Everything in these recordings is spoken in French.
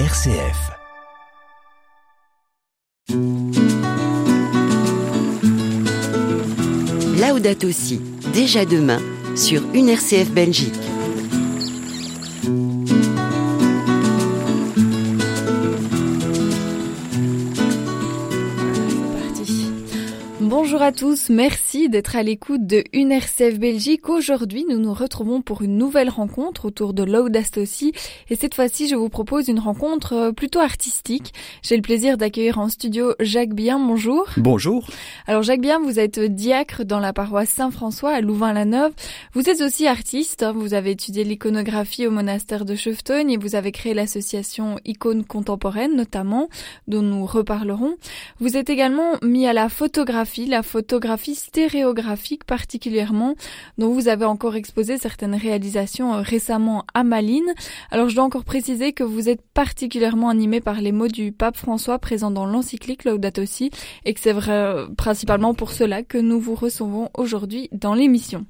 RCF. Laudato aussi, déjà demain, sur une RCF Belgique. Bonjour à tous, merci d'être à l'écoute de UNRCF Belgique. Aujourd'hui, nous nous retrouvons pour une nouvelle rencontre autour de l'Audastocie et cette fois-ci, je vous propose une rencontre euh, plutôt artistique. J'ai le plaisir d'accueillir en studio Jacques Bien. Bonjour. Bonjour. Alors Jacques Bien, vous êtes diacre dans la paroisse Saint-François à Louvain-la-Neuve. Vous êtes aussi artiste, vous avez étudié l'iconographie au monastère de Chevetogne et vous avez créé l'association Icônes contemporaines notamment, dont nous reparlerons. Vous êtes également mis à la photographie, la photographie stéréographique particulièrement, dont vous avez encore exposé certaines réalisations euh, récemment à Malines. Alors je dois encore préciser que vous êtes particulièrement animé par les mots du pape François présents dans l'encyclique Laudato Si et que c'est vrai euh, principalement pour cela que nous vous recevons aujourd'hui dans l'émission.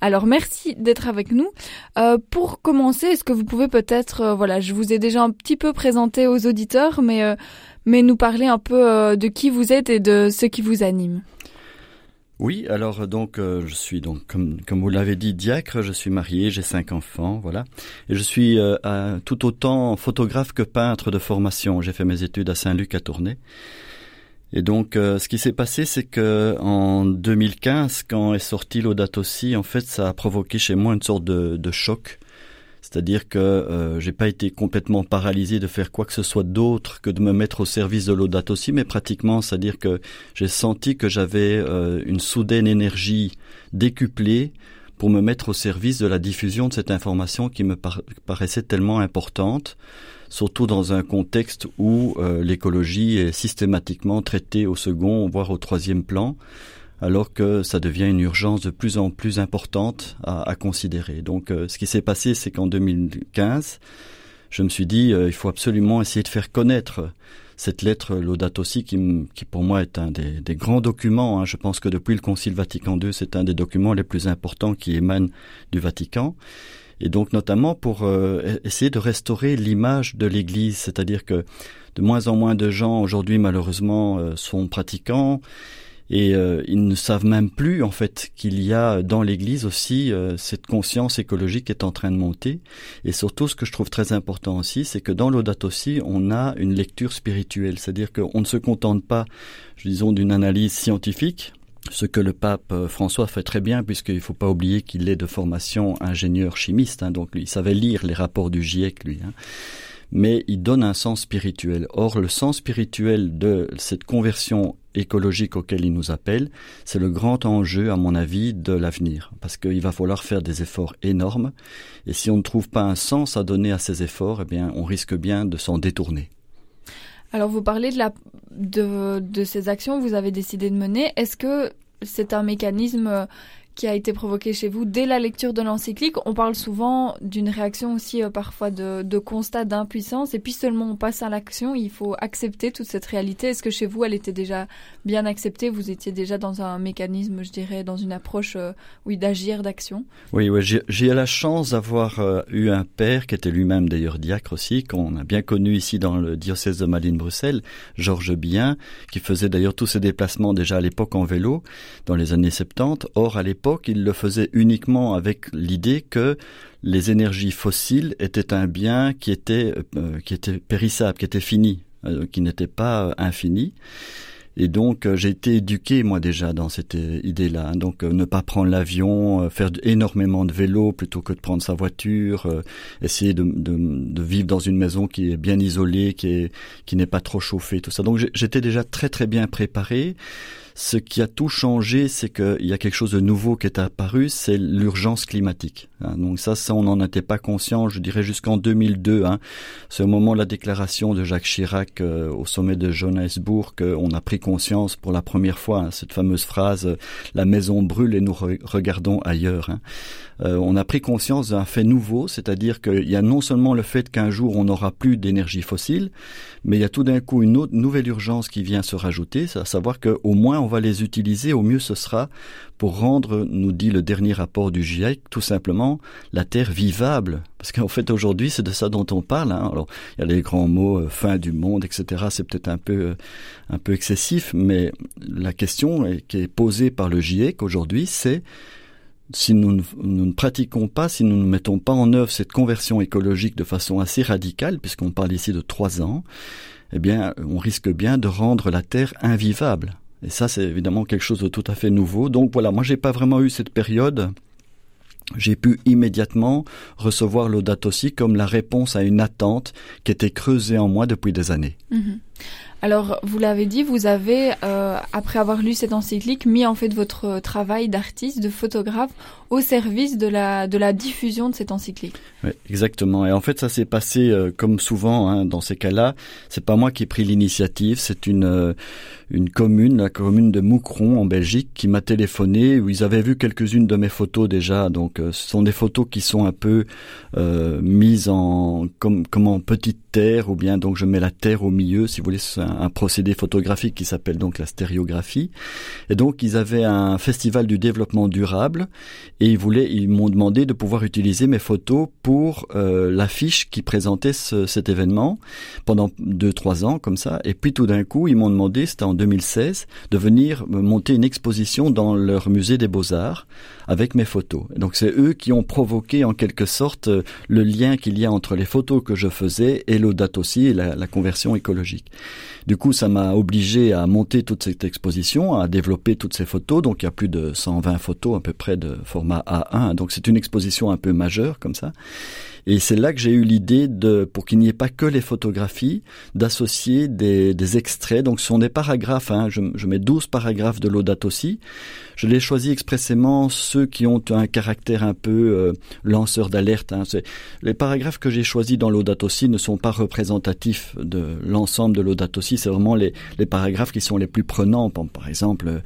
Alors merci d'être avec nous. Euh, pour commencer, est-ce que vous pouvez peut-être, euh, voilà, je vous ai déjà un petit peu présenté aux auditeurs, mais euh, mais nous parler un peu de qui vous êtes et de ce qui vous anime. Oui, alors donc euh, je suis donc comme comme vous l'avez dit diacre, je suis marié, j'ai cinq enfants, voilà, et je suis euh, tout autant photographe que peintre de formation. J'ai fait mes études à Saint-Luc à Tournai. Et donc, euh, ce qui s'est passé, c'est que en 2015, quand est sorti Laudato Si, en fait, ça a provoqué chez moi une sorte de, de choc. C'est-à-dire que euh, j'ai pas été complètement paralysé de faire quoi que ce soit d'autre que de me mettre au service de Laudato Si, mais pratiquement, c'est-à-dire que j'ai senti que j'avais euh, une soudaine énergie décuplée pour me mettre au service de la diffusion de cette information qui me par- paraissait tellement importante, surtout dans un contexte où euh, l'écologie est systématiquement traitée au second, voire au troisième plan, alors que ça devient une urgence de plus en plus importante à, à considérer. Donc euh, ce qui s'est passé, c'est qu'en 2015, je me suis dit, euh, il faut absolument essayer de faire connaître cette lettre Laudato Si, qui, qui pour moi est un des, des grands documents. hein. Je pense que depuis le Concile Vatican II, c'est un des documents les plus importants qui émanent du Vatican. Et donc notamment pour euh, e- essayer de restaurer l'image de l'Église, c'est-à-dire que de moins en moins de gens aujourd'hui malheureusement euh, sont pratiquants et euh, ils ne savent même plus en fait qu'il y a dans l'Église aussi euh, cette conscience écologique qui est en train de monter. Et surtout, ce que je trouve très important aussi, c'est que dans l'Audato Si, on a une lecture spirituelle, c'est-à-dire qu'on ne se contente pas, disons, d'une analyse scientifique, ce que le pape euh, François fait très bien, puisqu'il ne faut pas oublier qu'il est de formation ingénieur chimiste, hein, donc il savait lire les rapports du GIEC, lui. Hein mais il donne un sens spirituel. Or, le sens spirituel de cette conversion écologique auquel il nous appelle, c'est le grand enjeu, à mon avis, de l'avenir. Parce qu'il va falloir faire des efforts énormes. Et si on ne trouve pas un sens à donner à ces efforts, eh bien, on risque bien de s'en détourner. Alors vous parlez de de ces actions que vous avez décidé de mener. Est-ce que c'est un mécanisme qui a été provoqué chez vous dès la lecture de l'encyclique On parle souvent d'une réaction aussi euh, parfois de, de constat d'impuissance et puis seulement on passe à l'action, il faut accepter toute cette réalité. Est-ce que chez vous elle était déjà bien acceptée? Vous étiez déjà dans un mécanisme, je dirais, dans une approche, euh, oui, d'agir, d'action? Oui, oui j'ai la chance d'avoir euh, eu un père qui était lui-même d'ailleurs diacre aussi, qu'on a bien connu ici dans le diocèse de Malines-Bruxelles, Georges Bien, qui faisait d'ailleurs tous ses déplacements déjà à l'époque en vélo, dans les années 70. Or, à l'époque, il le faisait uniquement avec l'idée que les énergies fossiles étaient un bien qui était, euh, qui était périssable, qui était fini, euh, qui n'était pas euh, infini. Et donc euh, j'ai été éduqué moi déjà dans cette idée-là. Donc ne pas prendre l'avion, faire énormément de vélo plutôt que de prendre sa voiture, essayer de, de, vivre dans une maison qui est bien isolée, qui est qui n'est pas trop chauffée, tout ça. Donc j'étais déjà très très bien préparé. Ce qui a tout changé, c'est qu'il y a quelque chose de nouveau qui est apparu, c'est l'urgence climatique. hein. Donc ça, ça on n'en était pas conscient, je dirais jusqu'en 2002. Hein. C'est au moment de la déclaration de Jacques Chirac euh, au sommet de Johannesburg qu'on a pris conscience pour la première fois, hein, cette fameuse phrase La maison brûle et nous regardons ailleurs hein. Euh, On a pris conscience d'un fait nouveau, c'est-à-dire qu'il y a non seulement le fait qu'un jour on n'aura plus d'énergie fossile, mais il y a tout d'un coup une autre nouvelle urgence qui vient se rajouter, à savoir qu'au moins on va les utiliser, au mieux ce sera pour rendre, nous dit le dernier rapport du GIEC, tout simplement la Terre vivable. Parce qu'en fait aujourd'hui c'est de ça dont on parle. Hein. Alors il y a les grands mots euh, fin du monde, etc. C'est peut-être un peu euh, un peu excessif, mais la question qui est posée par le GIEC aujourd'hui, c'est si nous, ne pratiquons pas, si nous ne mettons pas en œuvre cette conversion écologique de façon assez radicale, puisqu'on parle ici de trois ans, eh bien, on risque bien de rendre la Terre invivable. Et ça, c'est évidemment quelque chose de tout à fait nouveau. Donc voilà, moi, j'ai pas vraiment eu cette période. J'ai pu immédiatement recevoir l'audate aussi comme la réponse à une attente qui était creusée en moi depuis des années. Mhm. Alors, vous l'avez dit, vous avez, euh, après avoir lu cette encyclique, mis en fait votre travail d'artiste, de photographe, au service de la, de la diffusion de cette encyclique. Oui, exactement. Et en fait, ça s'est passé euh, comme souvent hein, dans ces cas-là. C'est pas moi qui ai pris l'initiative, c'est une euh, une commune, la commune de Moucron en Belgique, qui m'a téléphoné où ils avaient vu quelques-unes de mes photos déjà. Donc, euh, ce sont des photos qui sont un peu mises en comme comme en petite terre ou bien donc je mets la terre au milieu. Si vous voulez, c'est un, procédé photographique qui s'appelle donc la stéréographie. Et donc, ils avaient un festival du développement durable et ils voulaient, ils m'ont demandé de pouvoir utiliser mes photos pour euh, l'affiche qui présentait cet événement pendant deux trois ans comme ça. Et puis tout d'un coup, ils m'ont demandé, c'était en 2016, de venir monter une exposition dans leur musée des beaux arts avec mes photos. donc c'est eux qui ont provoqué en quelque sorte euh, le lien qu'il y a entre les photos que je faisais et l'audate aussi et la conversion écologique. Du coup, ça m'a obligé à monter toute cette exposition, à développer toutes ces photos. Donc, il y a plus de 120 photos à peu près de format A1. Donc, c'est une exposition un peu majeure comme ça. Et c'est là que j'ai eu l'idée de, pour qu'il n'y ait pas que les photographies, d'associer des, des, extraits. Donc ce sont des paragraphes, hein. je, je, mets 12 paragraphes de l'audate aussi. Je l'ai choisi expressément ceux qui ont un caractère un peu euh, lanceur d'alerte. Hein. Les paragraphes que j'ai choisis dans l'audate aussi ne sont pas représentatifs de l'ensemble de l'audate aussi. C'est vraiment les, les, paragraphes qui sont les plus prenants. Par exemple, euh,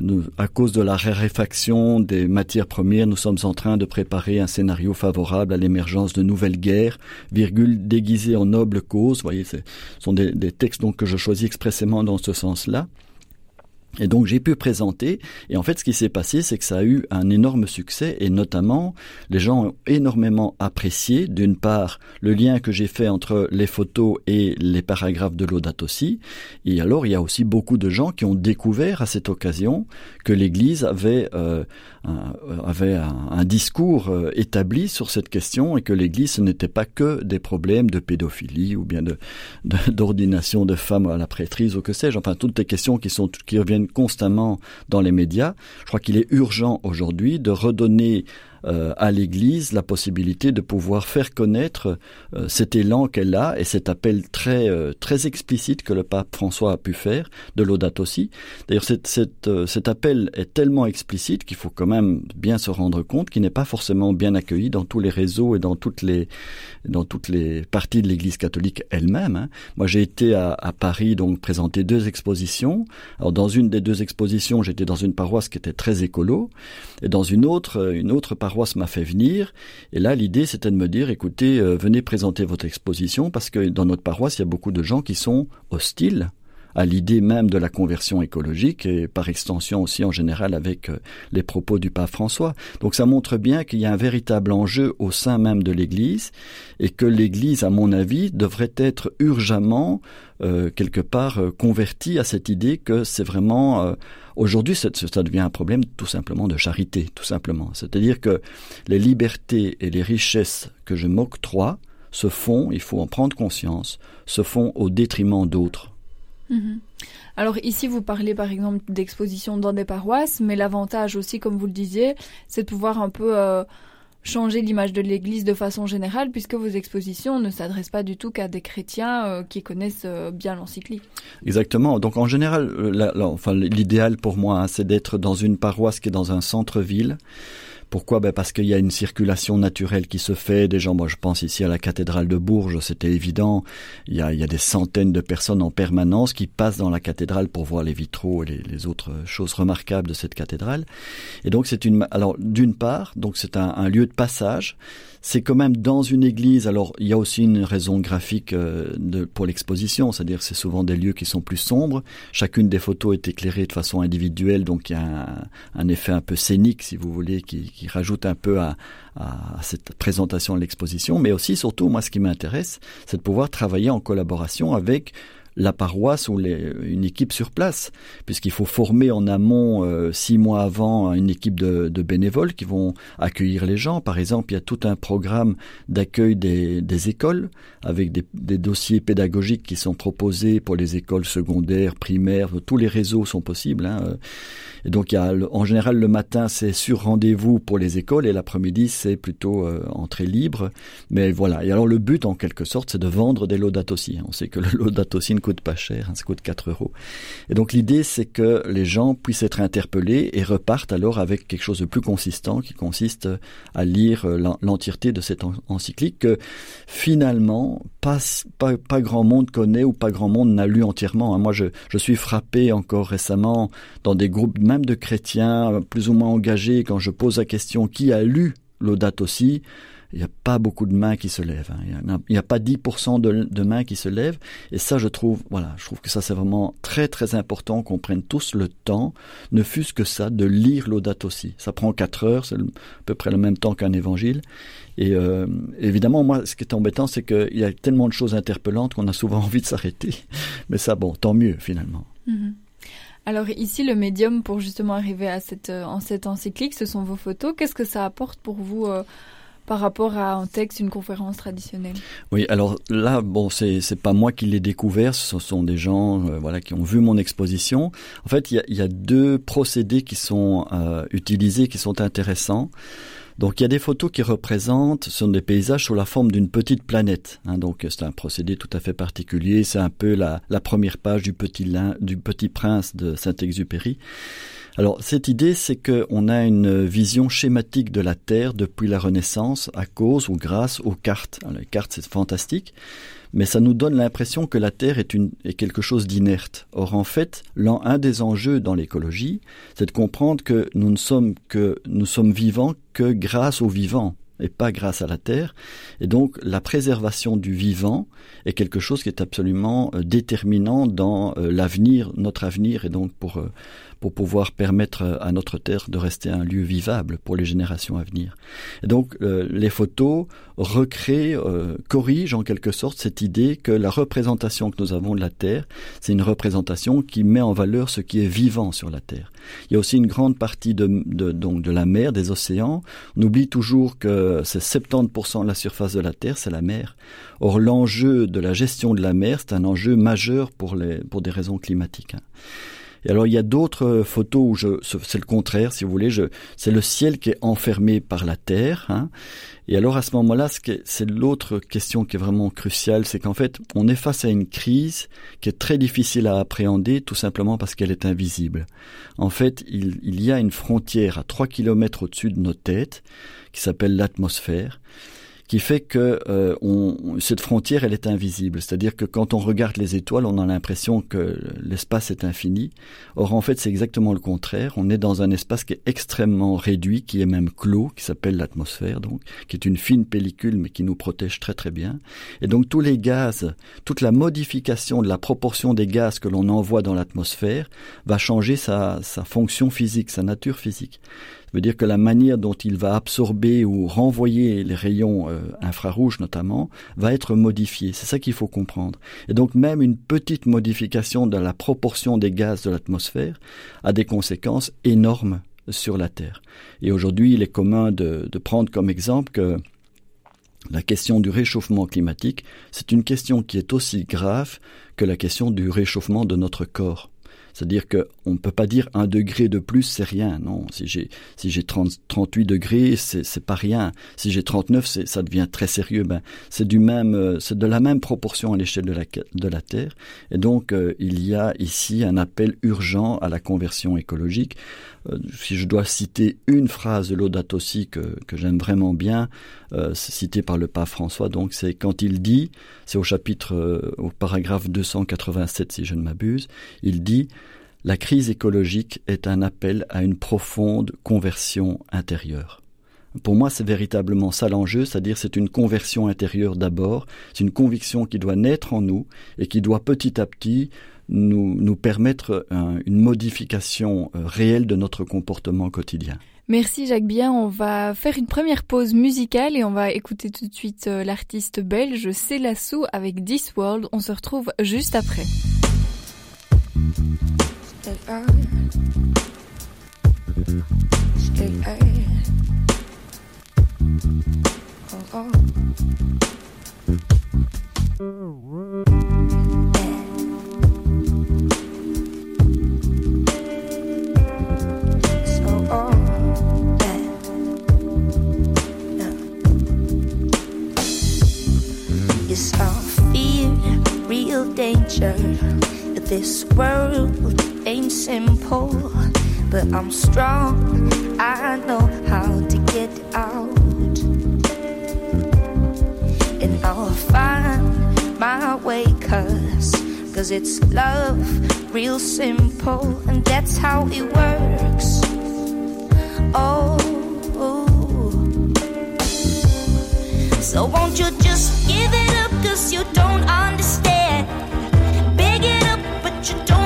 nous, à cause de la raréfaction des matières premières, nous sommes en train de préparer un scénario favorable à l'émergence de nouvelles guerres, virgule, déguisées en noble cause. Vous voyez, ce sont des, textes donc que je choisis expressément dans ce sens-là. Et donc j'ai pu présenter, et en fait ce qui s'est passé, c'est que ça a eu un énorme succès, et notamment les gens ont énormément apprécié, d'une part, le lien que j'ai fait entre les photos et les paragraphes de l'audate aussi, et alors il y a aussi beaucoup de gens qui ont découvert à cette occasion que l'Église avait, euh, avait un, discours euh, établi sur cette question, et que l'Église n'était pas que des problèmes de pédophilie ou bien de d'ordination de, de femmes à la prêtrise ou que sais-je, enfin toutes les questions qui sont qui reviennent constamment dans les médias. Je crois qu'il est urgent aujourd'hui de redonner euh, à l'Église la possibilité de pouvoir faire connaître euh, cet élan qu'elle a et cet appel très euh, très explicite que le pape François a pu faire, de l'audate aussi. D'ailleurs, cet, cet, cet appel est tellement explicite qu'il faut quand même bien se rendre compte qu'il n'est pas forcément bien accueilli dans tous les réseaux et dans toutes les dans toutes les parties de l'Église catholique elle-même. Hein. Moi, j'ai été à, à Paris donc présenter deux expositions. Alors, dans une des deux expositions, j'étais dans une paroisse qui était très écolo, et dans une autre, une autre paroisse m'a fait venir. Et là, l'idée, c'était de me dire, écoutez, euh, venez présenter votre exposition parce que dans notre paroisse, il y a beaucoup de gens qui sont hostiles à l'idée même de la conversion écologique et par extension aussi en général avec euh, les propos du pape François. Donc ça montre bien qu'il y a un véritable enjeu au sein même de l'Église et que l'Église, à mon avis, devrait être urgemment euh, quelque part convertie à cette idée que c'est vraiment aujourd'hui ça, devient un problème tout simplement de charité, tout simplement. C'est-à-dire que les libertés et les richesses que je m'octroie se font, il faut en prendre conscience, se font au détriment d'autres Mhm. Alors ici, vous parlez par exemple d'exposition dans des paroisses, mais l'avantage aussi, comme vous le disiez, c'est de pouvoir un peu euh, changer l'image de l'Église de façon générale, puisque vos expositions ne s'adressent pas du tout qu'à des chrétiens euh, qui connaissent euh, bien l'encyclique. Exactement. Donc en général, euh, l'idéal pour moi, hein, c'est d'être dans une paroisse qui est dans un centre-ville Pourquoi? Ben Parce qu'il y a une circulation naturelle qui se fait. Des gens, moi je pense ici à la cathédrale de Bourges, c'était évident. Il y, a, des centaines de personnes en permanence qui passent dans la cathédrale pour voir les vitraux et les, autres choses remarquables de cette cathédrale. Et donc c'est une... Alors d'une part, donc c'est un lieu de passage c'est quand même dans une église. Alors, il y a aussi une raison graphique euh, pour l'exposition, c'est-à-dire c'est souvent des lieux qui sont plus sombres. Chacune des photos est éclairée de façon individuelle, donc il y a un, effet un peu scénique, si vous voulez, qui, qui rajoute un peu à, à cette présentation de l'exposition. Mais aussi, surtout, moi, ce qui m'intéresse, c'est de pouvoir travailler en collaboration avec la paroisse ou une équipe sur place, puisqu'il faut former en amont euh, six mois avant une équipe de, bénévoles qui vont accueillir les gens. Par exemple, il y a tout un programme d'accueil des, écoles avec des, dossiers pédagogiques qui sont proposés pour les écoles secondaires, primaires. Tous les réseaux sont possibles. Hein. Et donc, il y a, en général, le matin, c'est sur rendez-vous pour les écoles et l'après-midi, c'est plutôt euh, entrée libre. Mais voilà. Et alors, le but, en quelque sorte, c'est de vendre des laudato si. On sait que le laudato si ne coûte pas cher, hein, ça coûte 4 euros. Et donc, l'idée, c'est que les gens puissent être interpellés et repartent alors avec quelque chose de plus consistant qui consiste à lire euh, l'entièreté de cette encyclique que finalement, pas, pas, pas grand monde connaît ou pas grand monde n'a lu entièrement. Hein. Moi, je, je suis frappé encore récemment dans des groupes même de chrétiens plus ou moins engagés, quand je pose la question qui a lu l'audate aussi, il n'y a pas beaucoup de mains qui se lèvent. Hein. Il n'y a, pas 10% de, de, mains qui se lèvent. Et ça, je trouve, voilà, je trouve que ça, c'est vraiment très, très important qu'on prenne tous le temps, ne fût-ce que ça, de lire l'audate aussi. Ça prend 4 heures, c'est à peu près le même temps qu'un évangile. Et euh, évidemment, moi, ce qui est embêtant, c'est qu'il y a tellement de choses interpellantes qu'on a souvent envie de s'arrêter. Mais ça, bon, tant mieux, finalement. Mm -hmm. Alors ici, le médium pour justement arriver à cette, euh, en cette encyclique, ce sont vos photos. Qu'est-ce que ça apporte pour vous euh, par rapport à un texte, une conférence traditionnelle? Oui, alors là, bon, c'est c'est pas moi qui l'ai découvert, ce sont des gens, euh, voilà, qui ont vu mon exposition. En fait, il y a, y a deux procédés qui sont euh, utilisés, qui sont intéressants. Donc il y a des photos qui représentent, ce sont des paysages sous la forme d'une petite planète. Hein, donc c'est un procédé tout à fait particulier. C'est un peu la, première page du petit, prince de Saint-Exupéry. Alors cette idée, c'est qu'on a une vision schématique de la Terre depuis la Renaissance à cause ou grâce aux cartes. Les cartes, c'est fantastique mais ça nous donne l'impression que la Terre est, une, est quelque chose d'inerte. Or, en fait, un des enjeux dans l'écologie, c'est de comprendre que nous ne sommes que nous sommes vivants que grâce au vivant et pas grâce à la terre. Et donc la préservation du vivant est quelque chose qui est absolument euh, déterminant dans euh, l'avenir, notre avenir, et donc pour euh, pour pouvoir permettre à notre terre de rester un lieu vivable pour les générations à venir. Et donc les photos recréent, corrigent en quelque sorte cette idée que la représentation que nous avons de la terre, c'est une représentation qui met en valeur ce qui est vivant sur la terre. Il y a aussi une grande partie de, de donc de la mer, des océans. On oublie toujours que c'est 70% de la surface de la terre, c'est la mer. Or l'enjeu de la gestion de la mer, c'est un enjeu majeur pour les pour des raisons climatiques. Hein. Et alors il y a d'autres photos où je, c'est le contraire, si vous voulez, je, c'est le ciel qui est enfermé par la terre. Hein. Et alors à ce moment-là, c'est l'autre question qui est vraiment cruciale, c'est qu'en fait, on est face à une crise qui est très difficile à appréhender, tout simplement parce qu'elle est invisible. En fait, il, il y a une frontière à 3 km au-dessus de nos têtes qui s'appelle l'atmosphère qui fait que euh, cette frontière elle est invisible. C'est-à-dire que quand on regarde les étoiles, on a l'impression que l'espace est infini. Or en fait c'est exactement le contraire. On est dans un espace qui est extrêmement réduit, qui est même clos, qui s'appelle l'atmosphère, donc qui est une fine pellicule mais qui nous protège très très bien. Et donc tous les gaz, toute la modification de la proportion des gaz que l'on envoie dans l'atmosphère va changer sa fonction physique, sa nature physique veut dire que la manière dont il va absorber ou renvoyer les rayons euh, infrarouges notamment va être modifiée. C'est ça qu'il faut comprendre. Et donc même une petite modification de la proportion des gaz de l'atmosphère a des conséquences énormes sur la Terre. Et aujourd'hui, il est commun de, de prendre comme exemple que la question du réchauffement climatique, c'est une question qui est aussi grave que la question du réchauffement de notre corps. C'est-à-dire qu'on ne peut pas dire un degré de plus, c'est rien. Non, si j'ai si j'ai 38 degrés, c'est pas rien. Si j'ai 39, ça devient très sérieux. Ben, c'est du même, euh, c'est de la même proportion à l'échelle de la, de la Terre. Et donc, euh, il y a ici un appel urgent à la conversion écologique. Euh, si je dois citer une phrase de Laudato Si que, que j'aime vraiment bien, euh, citée par le pape François, donc c'est quand il dit, c'est au chapitre, euh, au paragraphe 287 si je ne m'abuse, il dit la crise écologique est un appel à une profonde conversion intérieure. Pour moi, c'est véritablement ça l'enjeu, c'est-à-dire c'est une conversion intérieure d'abord, c'est une conviction qui doit naître en nous et qui doit petit à petit nous, nous permettre une modification euh, réelle de notre comportement quotidien. Merci Jacques Bien. On va faire une première pause musicale et on va écouter tout de suite euh, l'artiste belge Célassou avec This World. On se retrouve juste après. Mm. This world ain't simple, but I'm strong. I know how to get out, and I'll find my way. Cause it's love, real simple, and that's how it works. Oh. So won't you just give it up cause you don't understand Big it up, but you don't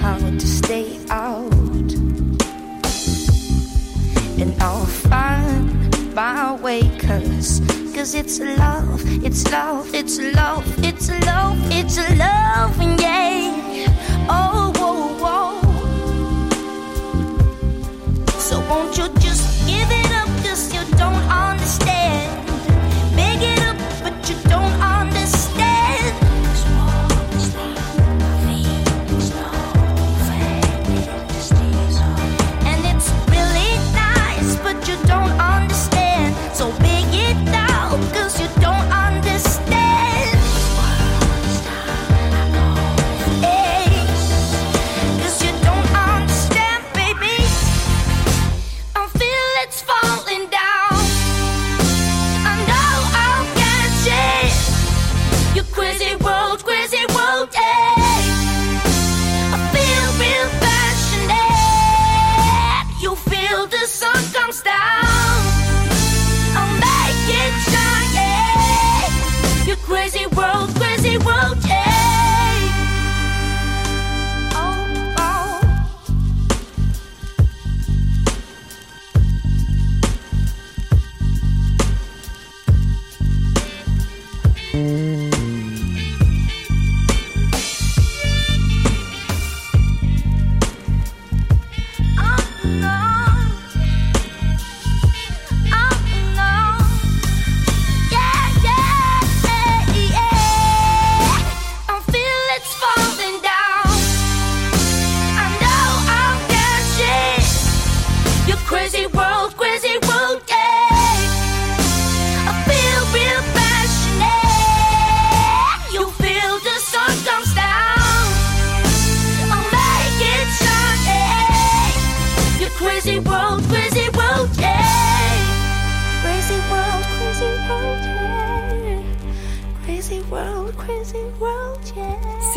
how to stay out. And I'll find my way, cause, cause it's love, it's love, it's love, it's love, it's love, and yeah. Oh, whoa, whoa. So won't you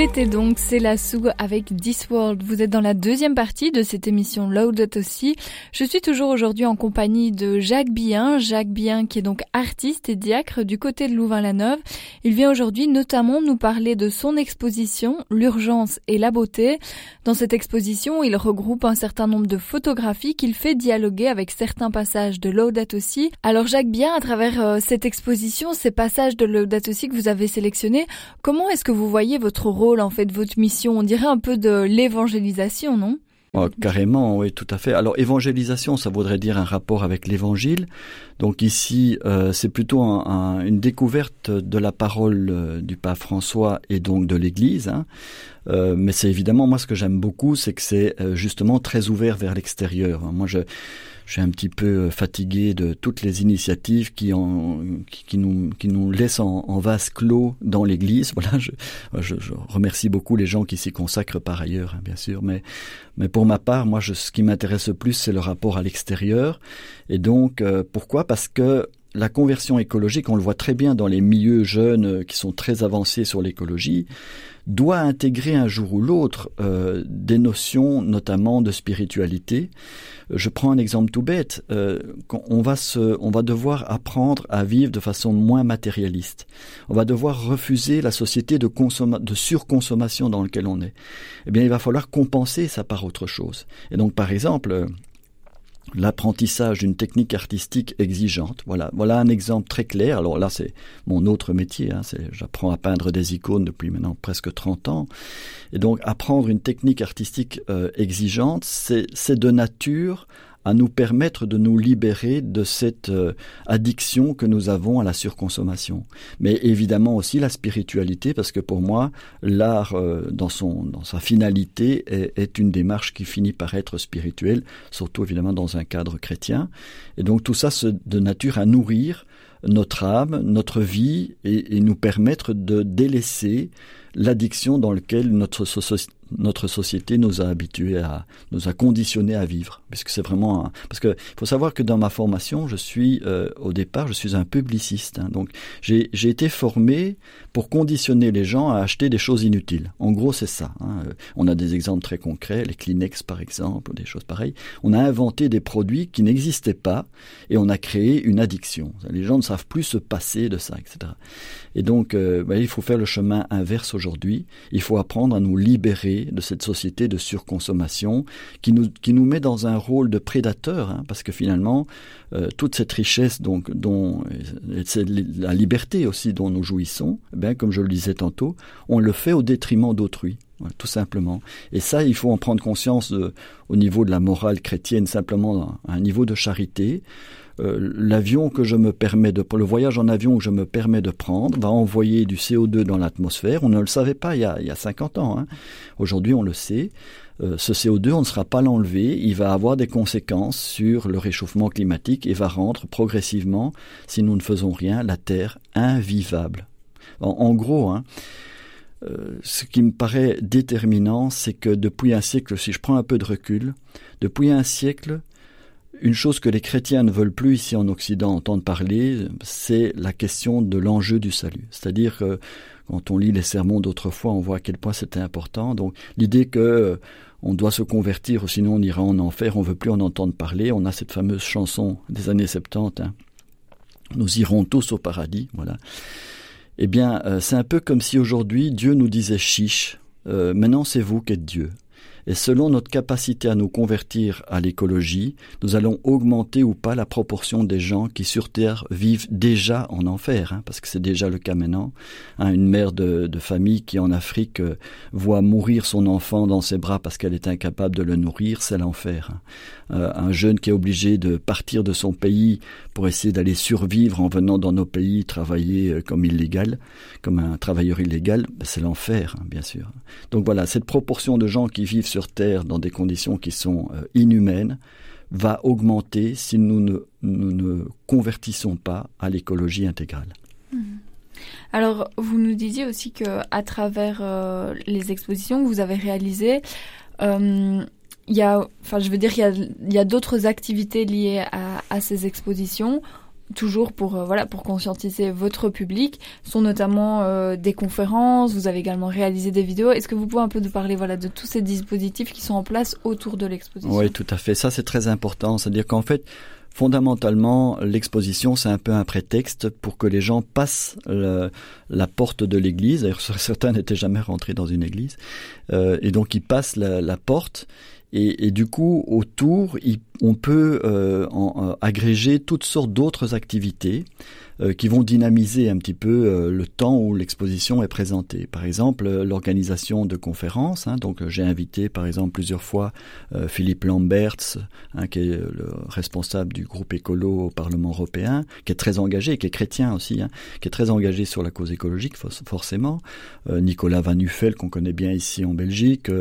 C'était donc C'est la Sou avec This World. Vous êtes dans la deuxième partie de cette émission Loaded aussi. Je suis toujours aujourd'hui en compagnie de Jacques Bien. Jacques Bien qui est donc artiste et diacre du côté de Louvain-la-Neuve. Il vient aujourd'hui notamment nous parler de son exposition L'urgence et la beauté. Dans cette exposition, il regroupe un certain nombre de photographies qu'il fait dialoguer avec certains passages de Loaded aussi. Alors Jacques Bien, à travers euh, cette exposition, ces passages de Loaded aussi que vous avez sélectionnés, comment est-ce que vous voyez votre rôle en fait, votre mission On dirait un peu de l'évangélisation, non? Oh, carrément, oui, tout à fait. Alors évangélisation, ça voudrait dire un rapport avec l'évangile. Donc ici, euh, c'est plutôt une découverte de la parole euh, du pape François et donc de l'Église. Hein. Euh, mais c'est évidemment moi ce que j'aime beaucoup, c'est que c'est justement très ouvert vers l'extérieur. Moi, je je suis un petit peu euh, fatigué de toutes les initiatives qui, en, qui, nous, qui nous laissent en, vase clos dans l'Église. Voilà, je, je, je, remercie beaucoup les gens qui s'y consacrent par ailleurs, hein, bien sûr. Mais, mais pour ma part, moi, je, ce qui m'intéresse le plus, c'est le rapport à l'extérieur. Et donc, euh, pourquoi? Parce que la conversion écologique, on le voit très bien dans les milieux jeunes euh, qui sont très avancés sur l'écologie, doit intégrer un jour ou l'autre euh, des notions notamment de spiritualité. Je prends un exemple tout bête. Euh, on, va se, on va devoir apprendre à vivre de façon moins matérialiste. On va devoir refuser la société de, de surconsommation dans laquelle on est. Eh bien, il va falloir compenser ça par autre chose. Et donc, par exemple, l'apprentissage d'une technique artistique exigeante. Voilà, voilà un exemple très clair. Alors là, c'est mon autre métier. Hein, j'apprends à peindre des icônes depuis maintenant presque 30 ans. Et donc, apprendre une technique artistique euh, exigeante, c'est de nature à nous permettre de nous libérer de cette euh, addiction que nous avons à la surconsommation. Mais évidemment aussi la spiritualité, parce que pour moi, l'art euh, dans son dans sa finalité est, est, une démarche qui finit par être spirituelle, surtout évidemment dans un cadre chrétien. Et donc tout ça c'est de nature à nourrir notre âme, notre vie et, et nous permettre de délaisser l'addiction dans laquelle notre, notre société nous a habitués à, nous a conditionnés à vivre. Puisque c'est vraiment parce que faut savoir que dans ma formation, je suis, euh, au départ, je suis un publiciste. Hein. donc, j'ai, été formé pour conditionner les gens à acheter des choses inutiles. En gros, c'est ça. Hein. Euh, on a des exemples très concrets, les Kleenex par exemple, des choses pareilles. On a inventé des produits qui n'existaient pas et on a créé une addiction. Les gens ne savent plus se passer de ça, etc. Et donc, euh, ben, il faut faire le chemin inverse aujourd'hui. Il faut apprendre à nous libérer de cette société de surconsommation qui nous, qui nous met dans un rôle de prédateur, hein, parce que finalement, euh, toute cette richesse donc, dont c'est la liberté aussi dont nous jouissons, eh bien, comme je le disais tantôt, on le fait au détriment d'autrui. Tout simplement. Et ça, il faut en prendre conscience de, au niveau de la morale chrétienne, simplement à un niveau de charité. Euh, l'avion que je me permets de le voyage en avion que je me permets de prendre va envoyer du CO2 dans l'atmosphère. On ne le savait pas il y a, il y a 50 ans. Hein. Aujourd'hui, on le sait. Euh, ce CO2, on ne sera pas l'enlever. Il va avoir des conséquences sur le réchauffement climatique et va rendre progressivement, si nous ne faisons rien, la Terre invivable. En, en gros, hein, euh, ce qui me paraît déterminant, c'est que depuis un siècle, si je prends un peu de recul, depuis un siècle, une chose que les chrétiens ne veulent plus ici en Occident entendre parler, c'est la question de l'enjeu du salut. C'est-à-dire que quand on lit les sermons d'autrefois, on voit à quel point c'était important. Donc l'idée que euh, on doit se convertir, sinon on ira en enfer, on veut plus en entendre parler. On a cette fameuse chanson des années 70, hein. nous irons tous au paradis, voilà. Eh bien, euh, c'est un peu comme si aujourd'hui Dieu nous disait chiche, euh, maintenant c'est vous qui êtes Dieu. Et selon notre capacité à nous convertir à l'écologie, nous allons augmenter ou pas la proportion des gens qui sur Terre vivent déjà en enfer, hein, parce que c'est déjà le cas maintenant. Hein, une mère de, de, famille qui en Afrique euh, voit mourir son enfant dans ses bras parce qu'elle est incapable de le nourrir, c'est l'enfer. Hein. Euh, un jeune qui est obligé de partir de son pays pour essayer d'aller survivre en venant dans nos pays travailler euh, comme illégal, comme un travailleur illégal, ben, c'est l'enfer, hein, bien sûr. Donc voilà, cette proportion de gens qui vivent sur Terre dans des conditions qui sont euh, inhumaines va augmenter si nous ne, nous convertissons pas à l'écologie intégrale. Mmh. Alors, vous nous disiez aussi que à travers euh, les expositions que vous avez réalisées, euh, il y a, enfin, je veux dire, il y a, d'autres activités liées à, ces expositions toujours pour euh, voilà pour conscientiser votre public. Sont notamment euh, des conférences vous avez également réalisé des vidéos. Est-ce que vous pouvez un peu nous parler voilà de tous ces dispositifs qui sont en place autour de l'exposition? Oui tout à fait. Ça c'est très important. C'est-à-dire qu'en fait Fondamentalement, l'exposition, c'est un peu un prétexte pour que les gens passent la porte de l'église. D'ailleurs, certains n'étaient jamais rentrés dans une église. Euh, et donc, ils passent la, la porte et, du coup, autour, on peut euh, en, euh, agréger toutes sortes d'autres activités euh, qui vont dynamiser un petit peu euh, le temps où l'exposition est présentée. Par exemple, euh, l'organisation de conférences. Hein, donc, j'ai invité, par exemple, plusieurs fois Philippe Lamberts, hein, qui est le responsable du groupe écolo au Parlement européen, qui est très engagé, qui est chrétien aussi, hein, qui est très engagé sur la cause écologique, forcément. Nicolas Van Uffel, qu'on connaît bien ici en Belgique.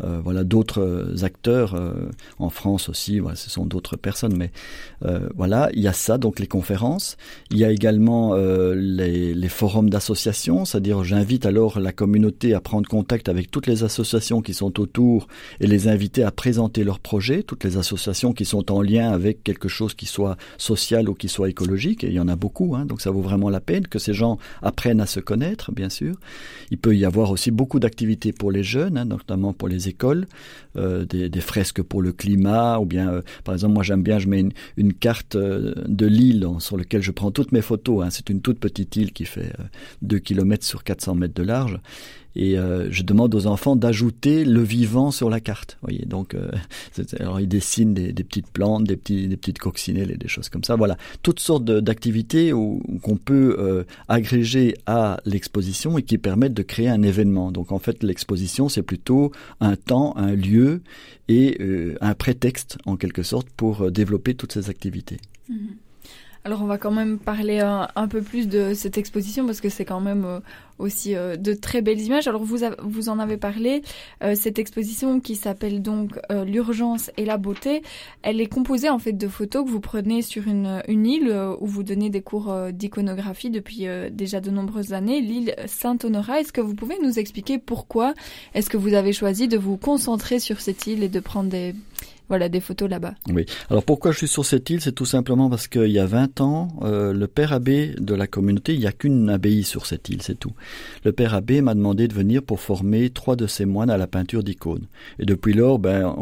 voilà, d'autres acteurs en France aussi. Voilà, ce sont d'autres personnes, mais voilà, il y a ça. Donc, les conférences. Il y a également euh, les, forums d'associations, c'est-à-dire j'invite alors la communauté à prendre contact avec toutes les associations qui sont autour et les inviter à présenter leurs projets, toutes les associations qui sont en lien avec quelque chose qui soit social ou qui soit écologique, et il y en a beaucoup, hein, donc ça vaut vraiment la peine que ces gens apprennent à se connaître, bien sûr. Il peut y avoir aussi beaucoup d'activités pour les jeunes, hein, notamment pour les écoles, euh, des, fresques pour le climat, ou bien, euh, par exemple, moi j'aime bien, je mets une, une carte de l'île sur laquelle je prends toutes mes photos. Hein. C'est une toute petite île qui fait 2 km sur 400 mètres de large et euh, je demande aux enfants d'ajouter le vivant sur la carte. Voyez, donc euh, alors ils dessinent des, petites plantes, des petits, petites coccinelles et des choses comme ça. Voilà, toutes sortes d'activités qu'on peut euh, agréger à l'exposition et qui permettent de créer un événement. Donc en fait, l'exposition c'est plutôt un temps, un lieu et euh, un prétexte en quelque sorte pour développer toutes ces activités. Mmh. Alors on va quand même parler un, un, peu plus de cette exposition parce que c'est quand même euh, aussi euh, de très belles images. Alors vous, vous en avez parlé, euh, cette exposition qui s'appelle donc euh, l'urgence et la beauté, elle est composée en fait de photos que vous prenez sur une, île euh, où vous donnez des cours euh, d'iconographie depuis déjà de nombreuses années, l'île Saint-Honorat. Est-ce que vous pouvez nous expliquer pourquoi est-ce que vous avez choisi de vous concentrer sur cette île et de prendre des voilà des photos là-bas. Oui. Alors pourquoi je suis sur cette île? C'est tout simplement parce qu'il y a 20 ans, euh, le père abbé de la communauté, il n'y a qu'une abbaye sur cette île, c'est tout. Le père abbé m'a demandé de venir pour former trois de ses moines à la peinture d'icônes. Et depuis lors, ben,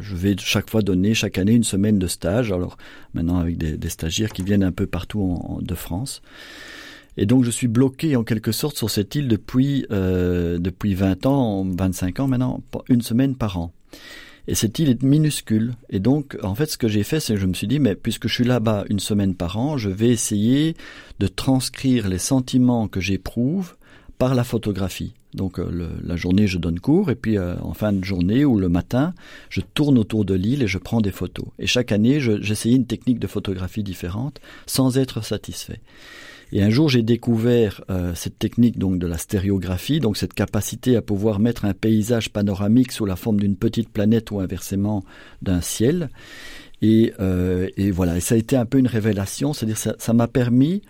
je vais chaque fois donner chaque année une semaine de stage. Alors maintenant avec des, stagiaires qui viennent un peu partout en, de France. Et donc je suis bloqué en quelque sorte sur cette île depuis euh, depuis 20 ans, 25 ans maintenant, une semaine par an. Et cette île est minuscule. Et donc, en fait, ce que j'ai fait, c'est que je me suis dit, mais puisque je suis là-bas une semaine par an, je vais essayer de transcrire les sentiments que j'éprouve par la photographie. Donc euh, la journée, je donne cours, et puis euh, en fin de journée ou le matin, je tourne autour de l'île et je prends des photos. Et chaque année, j'essayais une technique de photographie différente sans être satisfait. Et un jour, j'ai découvert euh, cette technique donc de la stéréographie, donc cette capacité à pouvoir mettre un paysage panoramique sous la forme d'une petite planète ou inversement d'un ciel. Et, euh, et, voilà, et ça a été un peu une révélation, c'est-à-dire ça m'a permis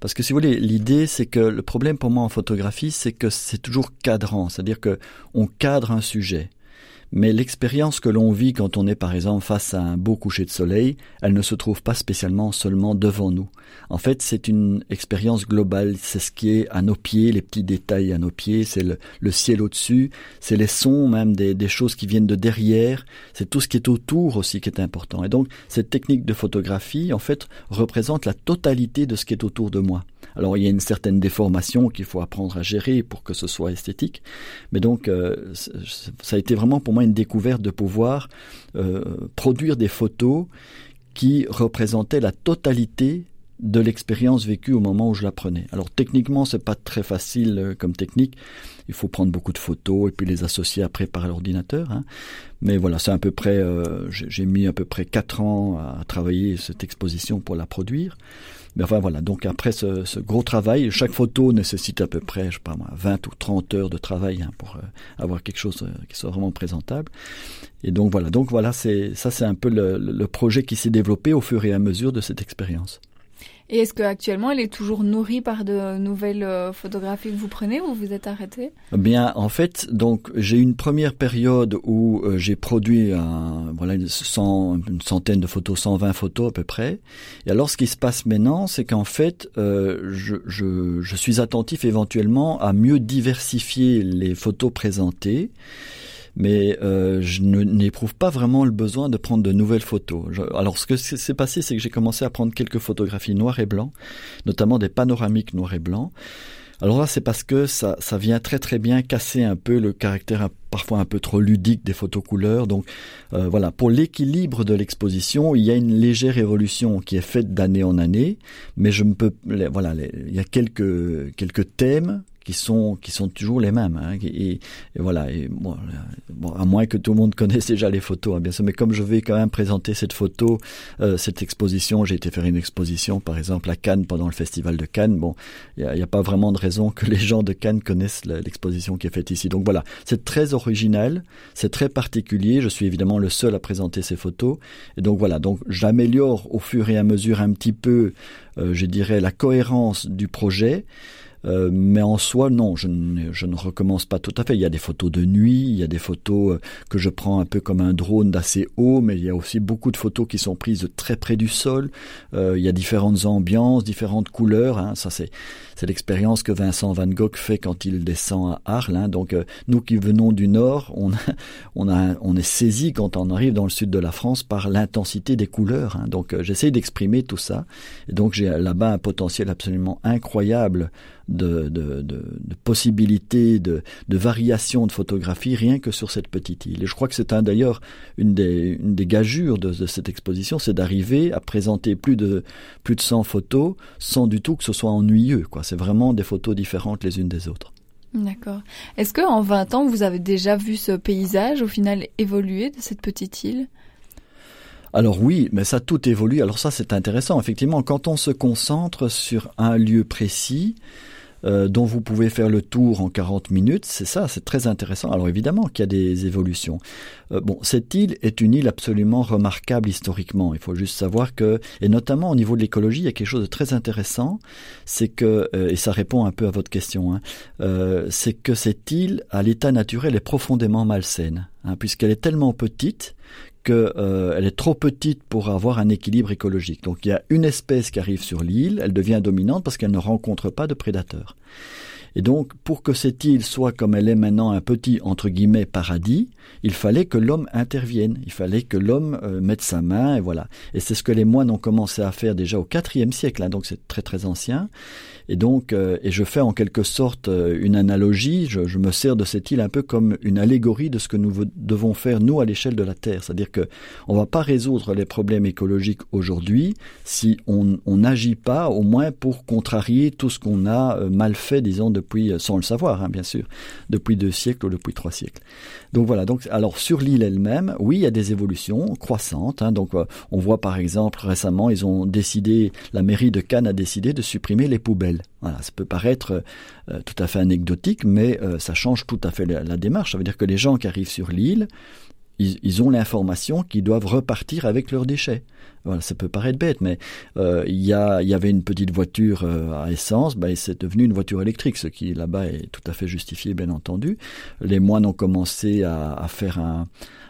parce que si vous voulez, l'idée, c'est que le problème pour moi en photographie, c'est que c'est toujours cadrant, c'est-à-dire que on cadre un sujet. Mais l'expérience que l'on vit quand on est par exemple face à un beau coucher de soleil, elle ne se trouve pas spécialement seulement devant nous. En fait, c'est une expérience globale, c'est ce qui est à nos pieds, les petits détails à nos pieds, c'est le, ciel au-dessus, c'est les sons même des, des, choses qui viennent de derrière, c'est tout ce qui est autour aussi qui est important. Et donc, cette technique de photographie, en fait, représente la totalité de ce qui est autour de moi. Alors il y a une certaine déformation qu'il faut apprendre à gérer pour que ce soit esthétique. Mais donc euh, ça a été vraiment pour moi une découverte de pouvoir euh, produire des photos qui représentaient la totalité de l'expérience vécue au moment où je la prenais. Alors techniquement, c'est pas très facile euh, comme technique. Il faut prendre beaucoup de photos et puis les associer après par l'ordinateur. Hein. Mais voilà, c'est à peu près. Euh, J'ai mis à peu près quatre ans à travailler cette exposition pour la produire. Mais enfin voilà, donc après ce, ce, gros travail, chaque photo nécessite à peu près, je sais pas moi, 20 ou 30 heures de travail hein, pour euh, avoir quelque chose euh, qui soit vraiment présentable. Et donc voilà, donc voilà, c'est ça c'est un peu le, le projet qui s'est développé au fur et à mesure de cette expérience. Et est-ce qu'actuellement, elle est toujours nourrie par de nouvelles euh, photographies que vous prenez ou vous êtes arrêté Bien, en fait, donc j'ai une première période où euh, j'ai produit un, voilà une, une, centaine de photos, 120 photos à peu près. Et alors, ce qui se passe maintenant, c'est qu'en fait, euh, je, je, je suis attentif éventuellement à mieux diversifier les photos présentées mais euh, je n'éprouve pas vraiment le besoin de prendre de nouvelles photos. alors ce que s'est passé, c'est que j'ai commencé à prendre quelques photographies noir et blanc, notamment des panoramiques noir et blanc. Alors là, c'est parce que ça, ça vient très très bien casser un peu le caractère parfois un peu trop ludique des photos couleurs. Donc euh, voilà, pour l'équilibre de l'exposition, il y a une légère évolution qui est faite d'année en année, mais je me peux, voilà, il y a quelques quelques thèmes qui sont qui sont toujours les mêmes. Hein, et, voilà. À moins que tout le monde connaisse déjà les photos, hein, bien sûr. Mais comme je vais quand même présenter cette photo, euh, cette exposition, j'ai été faire une exposition, par exemple à Cannes pendant le festival de Cannes. Bon, il n'y a, a, pas vraiment de raison que les gens de Cannes connaissent l'exposition qui est faite ici. Donc voilà, c'est très original, c'est très particulier. Je suis évidemment le seul à présenter ces photos. Et donc voilà, donc j'améliore au fur et à mesure un petit peu, euh, je dirais, la cohérence du projet. Euh, mais en soi, non, je ne, je ne, recommence pas tout à fait. Il y a des photos de nuit, il y a des photos euh, que je prends un peu comme un drone d'assez haut, mais il y a aussi beaucoup de photos qui sont prises de très près du sol. Euh, il y a différentes ambiances, différentes couleurs. Hein. Ça, c'est c'est l'expérience que Vincent Van Gogh fait quand il descend à Arles. Hein. Donc, nous qui venons du nord, on on a, on est saisi quand on arrive dans le sud de la France par l'intensité des couleurs. Hein. Donc, j'essaie d'exprimer tout ça. Et donc, j'ai là-bas un potentiel absolument incroyable de, de, de, de possibilités de, de variations de photographie rien que sur cette petite île. Et je crois que c'est d'ailleurs une des, une des gageures de, de cette exposition, c'est d'arriver à présenter plus de, plus de 100 photos sans du tout que ce soit ennuyeux. Quoi. C'est vraiment des photos différentes les unes des autres. D'accord. Est-ce que en 20 ans, vous avez déjà vu ce paysage au final évoluer de cette petite île? Alors oui, mais ça tout évolue. Alors ça c'est intéressant. Effectivement, quand on se concentre sur un lieu précis, euh, dont vous pouvez faire le tour en 40 minutes, c'est ça, c'est très intéressant. Alors évidemment qu'il y a des évolutions. Euh, bon, cette île est une île absolument remarquable historiquement. Il faut juste savoir que, et notamment au niveau de l'écologie, il y a quelque chose de très intéressant, c'est que, euh, et ça répond un peu à votre question, hein, c'est que cette île, à l'état naturel, est profondément malsaine, hein, puisqu'elle est tellement petite qu'elle euh, est trop petite pour avoir un équilibre écologique. Donc il y a une espèce qui arrive sur l'île, elle devient dominante parce qu'elle ne rencontre pas de prédateurs. Et donc, pour que cette île soit comme elle est maintenant un petit, entre guillemets, paradis, il fallait que l'homme intervienne, il fallait que l'homme euh, mette sa main, et voilà. Et c'est ce que les moines ont commencé à faire déjà au IVe siècle, hein, donc c'est très très ancien. Et donc, euh, et je fais en quelque sorte euh, une analogie, je, me sers de cette île un peu comme une allégorie de ce que nous devons faire, nous, à l'échelle de la Terre. C'est-à-dire que on va pas résoudre les problèmes écologiques aujourd'hui si on n'agit pas, au moins pour contrarier tout ce qu'on a mal fait, disons, de depuis, euh, sans le savoir, hein, bien sûr, depuis deux siècles ou depuis trois siècles. Donc voilà. Donc alors sur l'île elle-même, oui, il y a des évolutions croissantes. Hein, donc euh, on voit par exemple récemment, ils ont décidé, la mairie de Cannes a décidé de supprimer les poubelles. Voilà, ça peut paraître euh, tout à fait anecdotique, mais ça change tout à fait la, démarche. Ça veut dire que les gens qui arrivent sur l'île ils ont l'information qu'ils doivent repartir avec leurs déchets. Voilà, ça peut paraître bête, mais euh, il, y y avait une petite voiture euh, à essence, ben, c'est devenu une voiture électrique, ce qui là-bas est tout à fait justifié, bien entendu. Les moines ont commencé à, à faire un,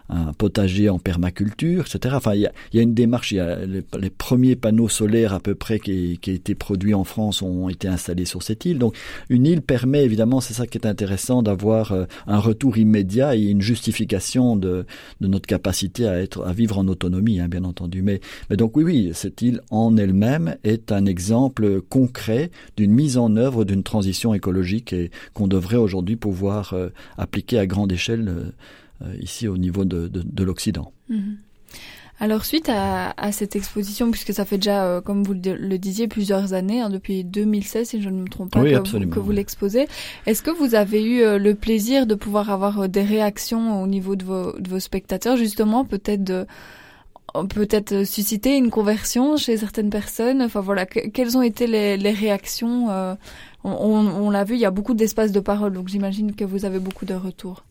un potager en permaculture, etc. Enfin, il y a, y a une démarche. Y a les, les, premiers panneaux solaires à peu près qui, qui a été produits en France ont été installés sur cette île. Donc, une île permet évidemment, c'est ça qui est intéressant, d'avoir euh, un retour immédiat et une justification de, de notre capacité à être, à vivre en autonomie, hein, bien entendu. Mais, mais donc oui, oui, cette île en elle-même est un exemple concret d'une mise en œuvre d'une transition écologique et qu'on devrait aujourd'hui pouvoir euh, appliquer à grande échelle. Euh, euh, ici au niveau de, de, de l'Occident. Mhm. Alors suite à, à, cette exposition, puisque ça fait déjà, euh, comme vous le disiez, plusieurs années, hein, depuis 2016 si je ne me trompe pas, oui, que, vous, que vous l'exposez, est-ce que vous avez eu euh, le plaisir de pouvoir avoir euh, des réactions au niveau de vos, de vos spectateurs, justement peut-être de peut-être susciter une conversion chez certaines personnes Enfin voilà, que, quelles ont été les, réactions On, on, on l'a vu, il y a beaucoup d'espace de parole, donc j'imagine que vous avez beaucoup de retours.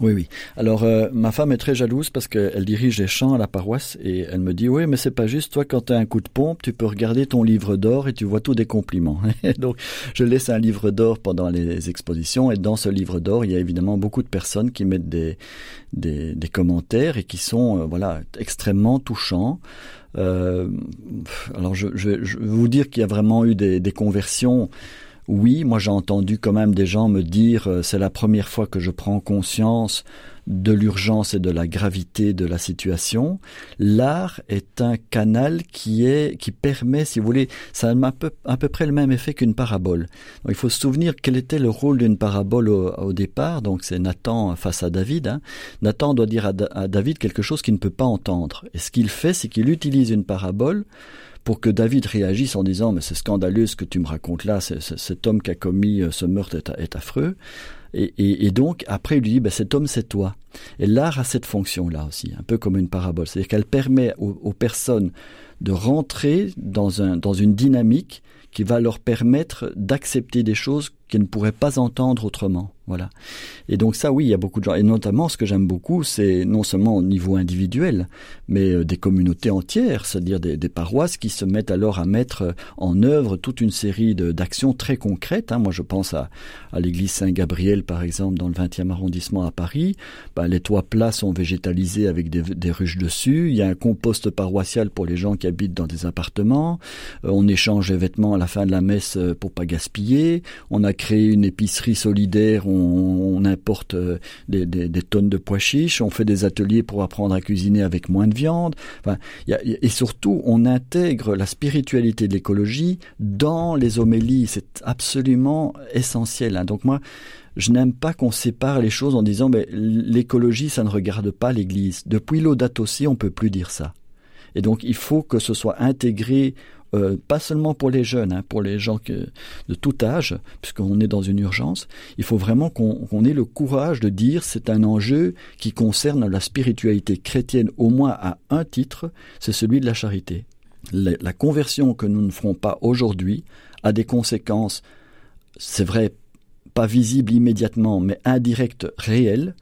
Oui, oui. Alors, euh, ma femme est très jalouse parce qu'elle dirige les champs à la paroisse et elle me dit, oui, mais c'est pas juste, toi, quand tu as un coup de pompe, tu peux regarder ton livre d'or et tu vois tous des compliments. Donc, je laisse un livre d'or pendant les expositions et dans ce livre d'or, il y a évidemment beaucoup de personnes qui mettent des, des, commentaires et qui sont, euh, voilà, extrêmement touchants. Euh, alors, je, je, vais vous dire qu'il y a vraiment eu des conversions oui, moi j'ai entendu quand même des gens me dire euh, c'est la première fois que je prends conscience de l'urgence et de la gravité de la situation. L'art est un canal qui est qui permet, si vous voulez, ça a à peu, à peu près le même effet qu'une parabole. Il faut se souvenir quel était le rôle d'une parabole au, départ. Donc c'est Nathan face à David. Hein. Nathan doit dire à David quelque chose qu'il ne peut pas entendre. Et ce qu'il fait, c'est qu'il utilise une parabole pour que David réagisse en disant mais c'est scandaleux ce que tu me racontes là, cet homme qui a commis euh, ce meurtre est, affreux. Et, donc après il lui dit ben, cet homme c'est toi. Et l'art a cette fonction là aussi, un peu comme une parabole, c'est-à-dire qu'elle permet aux, personnes de rentrer dans une dynamique qui va leur permettre d'accepter des choses qu'elles ne pourraient pas entendre autrement. Voilà. Et donc ça, oui, il y a beaucoup de gens. Et notamment, ce que j'aime beaucoup, c'est non seulement au niveau individuel, mais euh, des communautés entières, c'est-à-dire des, paroisses qui se mettent alors à mettre euh, en œuvre toute une série d'actions très concrètes. Hein. Moi, je pense à, à l'église Saint-Gabriel, par exemple, dans le 20e arrondissement à Paris. Ben, les toits plats sont végétalisés avec des, des, ruches dessus. Il y a un compost paroissial pour les gens qui habitent dans des appartements. Euh, on échange les vêtements à la fin de la messe pour pas gaspiller. On a créé une épicerie solidaire on, importe euh, des, tonnes de pois chiches, on fait des ateliers pour apprendre à cuisiner avec moins de viande. Enfin, et surtout, on intègre la spiritualité de l'écologie dans les homélies. C'est absolument essentiel. Hein. Donc moi, je n'aime pas qu'on sépare les choses en disant mais l'écologie, ça ne regarde pas l'Église. Depuis l'Audate aussi, on peut plus dire ça. Et donc, il faut que ce soit intégré euh, pas seulement pour les jeunes, hein, pour les gens de tout âge, puisqu'on est dans une urgence, il faut vraiment qu'on ait le courage de dire c'est un enjeu qui concerne la spiritualité chrétienne au moins à un titre, c'est celui de la charité. La conversion que nous ne ferons pas aujourd'hui a des conséquences, c'est vrai, pas visibles immédiatement, mais indirectes, réelles,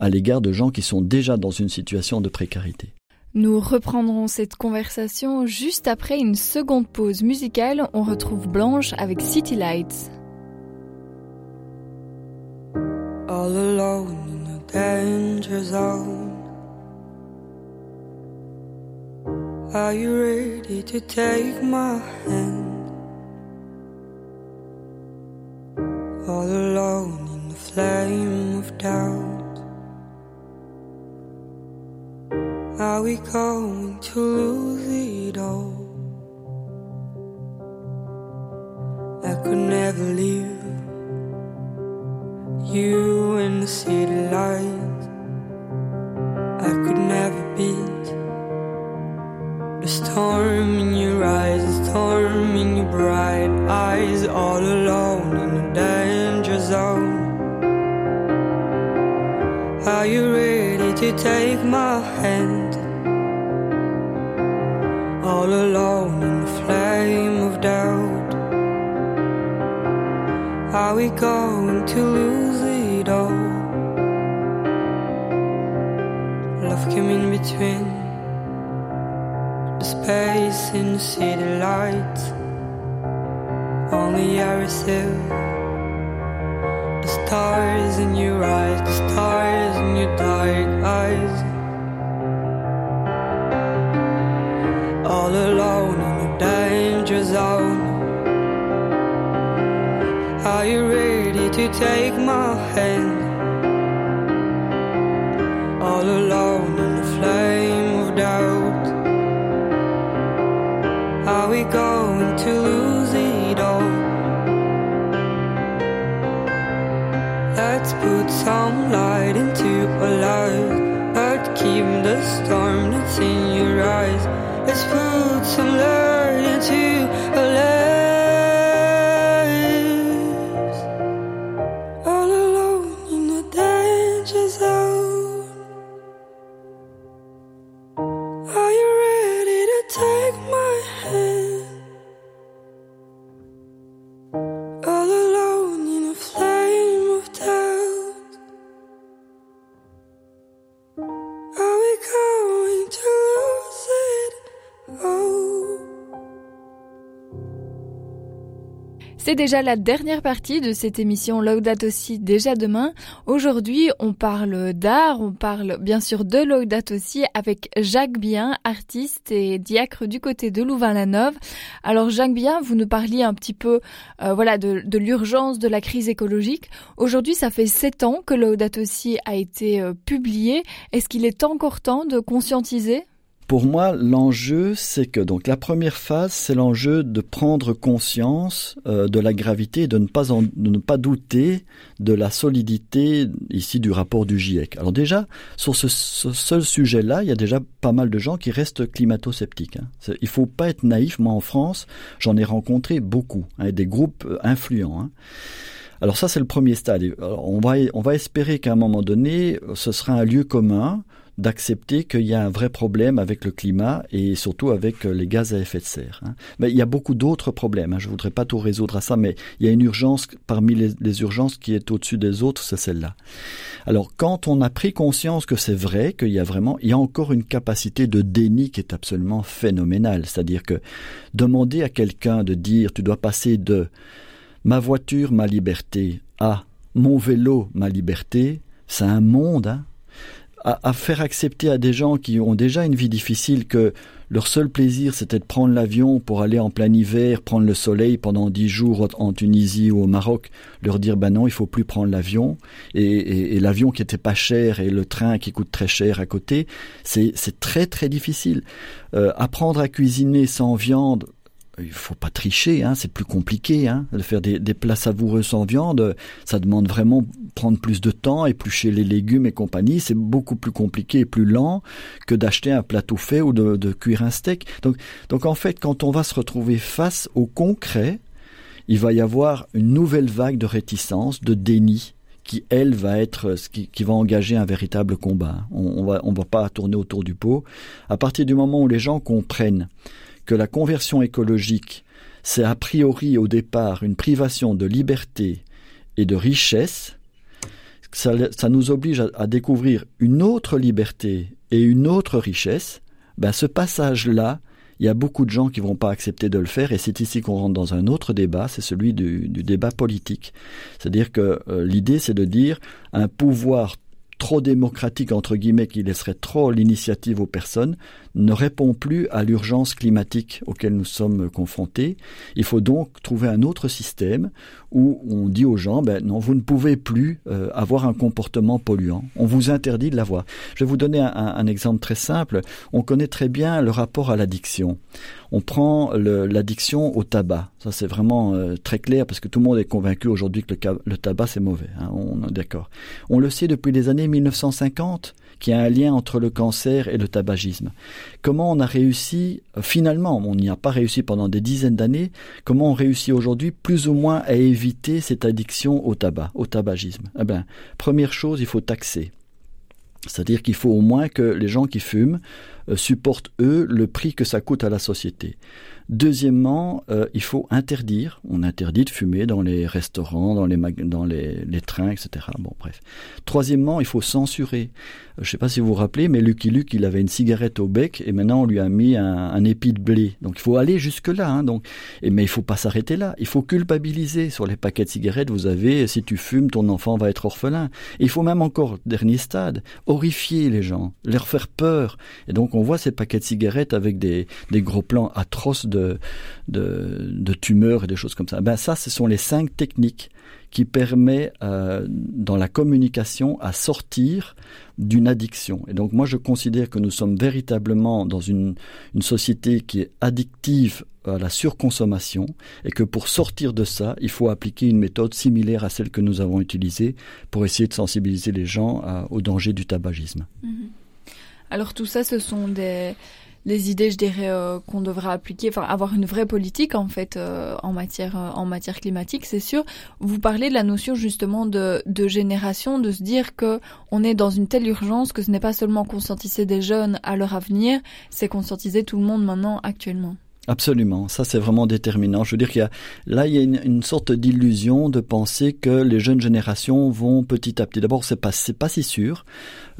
à l'égard de gens qui sont déjà dans une situation de précarité. Nous reprendrons cette conversation juste après une seconde pause musicale. On retrouve Blanche avec City Lights. All alone in a danger zone. Are you ready to take my hand? All alone in the flame of doubt. Are we going to lose it all? I could never leave you in the city lights. I could never beat the storm in your eyes, the storm in your bright eyes, all alone in a danger zone. Are you ready to take my hand? All alone in the flame of doubt. Are we going to lose it all? Love came in between the space and the city lights. Only I the stars in your eyes, the stars in your dark eyes. To take my hand? All alone in the flame of doubt. Are we going to lose it all? Let's put some light into a light. But keep the storm that's in your eyes. Let's C'est déjà la dernière partie de cette émission Laudato aussi déjà demain. Aujourd'hui, on parle d'art, on parle bien sûr de Laudato aussi avec Jacques Bien, artiste et diacre du côté de Louvain-la-Neuve. Alors Jacques Bien, vous nous parliez un petit peu euh, voilà de, de l'urgence de la crise écologique. Aujourd'hui, ça fait sept ans que Laudato aussi a été euh, publié. Est-ce qu'il est encore temps de conscientiser? Pour moi, l'enjeu, c'est que donc la première phase, c'est l'enjeu de prendre conscience euh, de la gravité, de ne pas de ne pas douter de la solidité ici du rapport du GIEC. Alors déjà, sur ce, seul sujet-là, il y a déjà pas mal de gens qui restent climato-sceptiques. Hein. Il faut pas être naïf. Moi, en France, j'en ai rencontré beaucoup, hein, des groupes euh, influents. Hein. Alors ça, c'est le premier stade. on va on va espérer qu'à un moment donné, ce sera un lieu commun d'accepter qu'il y a un vrai problème avec le climat et surtout avec euh, les gaz à effet de serre. Hein. Mais il y a beaucoup d'autres problèmes. Hein. Je voudrais pas tout résoudre à ça, mais il y a une urgence parmi les, urgences qui est au-dessus des autres, c'est celle-là. Alors, quand on a pris conscience que c'est vrai, qu'il y a vraiment, il y a encore une capacité de déni qui est absolument phénoménale. C'est-à-dire que demander à quelqu'un de dire, tu dois passer de ma voiture, ma liberté, à mon vélo, ma liberté, c'est un monde. Hein à, faire accepter à des gens qui ont déjà une vie difficile que leur seul plaisir c'était de prendre l'avion pour aller en plein hiver, prendre le soleil pendant dix jours en Tunisie ou au Maroc, leur dire ben non, il faut plus prendre l'avion et, l'avion qui était pas cher et le train qui coûte très cher à côté, c'est très très difficile. Euh, apprendre à cuisiner sans viande, il faut pas tricher, hein, c'est plus compliqué. Hein, de faire des, plats savoureux sans viande, ça demande vraiment prendre plus de temps, éplucher les légumes et compagnie. C'est beaucoup plus compliqué et plus lent que d'acheter un plateau fait ou de, cuire un steak. Donc, donc en fait, quand on va se retrouver face au concret, il va y avoir une nouvelle vague de réticence, de déni qui elle va être ce qui, qui, va engager un véritable combat. On, on va on va pas tourner autour du pot. À partir du moment où les gens comprennent que la conversion écologique, c'est a priori au départ une privation de liberté et de richesse, ça, nous oblige à, découvrir une autre liberté et une autre richesse, ben ce passage-là, il y a beaucoup de gens qui vont pas accepter de le faire et c'est ici qu'on rentre dans un autre débat, c'est celui du, débat politique. C'est-à-dire que euh, l'idée c'est de dire un pouvoir trop démocratique entre guillemets qui laisserait trop l'initiative aux personnes ne répond plus à l'urgence climatique auquel nous sommes confrontés. Il faut donc trouver un autre système où on dit aux gens ben non vous ne pouvez plus euh, avoir un comportement polluant. On vous interdit de l'avoir. Je vais vous donner un, exemple très simple. On connaît très bien le rapport à l'addiction. On prend l'addiction au tabac. Ça c'est vraiment euh, très clair parce que tout le monde est convaincu aujourd'hui que le, tabac c'est mauvais. Hein, on est d'accord. On le sait depuis les années 1950 qu'il y a un lien entre le cancer et le tabagisme. Comment on a réussi, finalement, on n'y a pas réussi pendant des dizaines d'années, comment on réussit aujourd'hui plus ou moins à éviter cette addiction au tabac, au tabagisme? Eh bien, première chose, il faut taxer. C'est-à-dire qu'il faut au moins que les gens qui fument supportent, eux, le prix que ça coûte à la société. Deuxièmement, euh, il faut interdire. On interdit de fumer dans les restaurants, dans les, trains, etc. Bon, bref. Troisièmement, il faut censurer. Euh, je ne sais pas si vous vous rappelez, mais Lucky Luke, il avait une cigarette au bec et maintenant on lui a mis un, un épi de blé. Donc il faut aller jusque là. Hein, et, mais il faut pas s'arrêter là. Il faut culpabiliser sur les paquets de cigarettes. Vous avez, si tu fumes, ton enfant va être orphelin. il faut même encore dernier stade, horrifier les gens, leur faire peur. Et donc on voit ces paquets de cigarettes avec des, gros plans atroces de tumeurs et des choses comme ça. Ben ça, ce sont les cinq techniques qui permettent euh, dans la communication à sortir d'une addiction. Et donc moi je considère que nous sommes véritablement dans une, société qui est addictive à la surconsommation et que pour sortir de ça, il faut appliquer une méthode similaire à celle que nous avons utilisée pour essayer de sensibiliser les gens au danger du tabagisme. Mhm. Alors tout ça, ce sont des, les idées, je dirais, euh, qu'on devrait appliquer, enfin avoir une vraie politique en fait euh, en matière euh, en matière climatique, c'est sûr. Vous parlez de la notion justement de, de génération, de se dire que on est dans une telle urgence que ce n'est pas seulement conscientiser des jeunes à leur avenir, c'est conscientiser tout le monde maintenant actuellement. Absolument, ça c'est vraiment déterminant. Je veux dire qu'il y a là il y a une, sorte d'illusion de penser que les jeunes générations vont petit à petit. D'abord c'est pas c'est pas si sûr.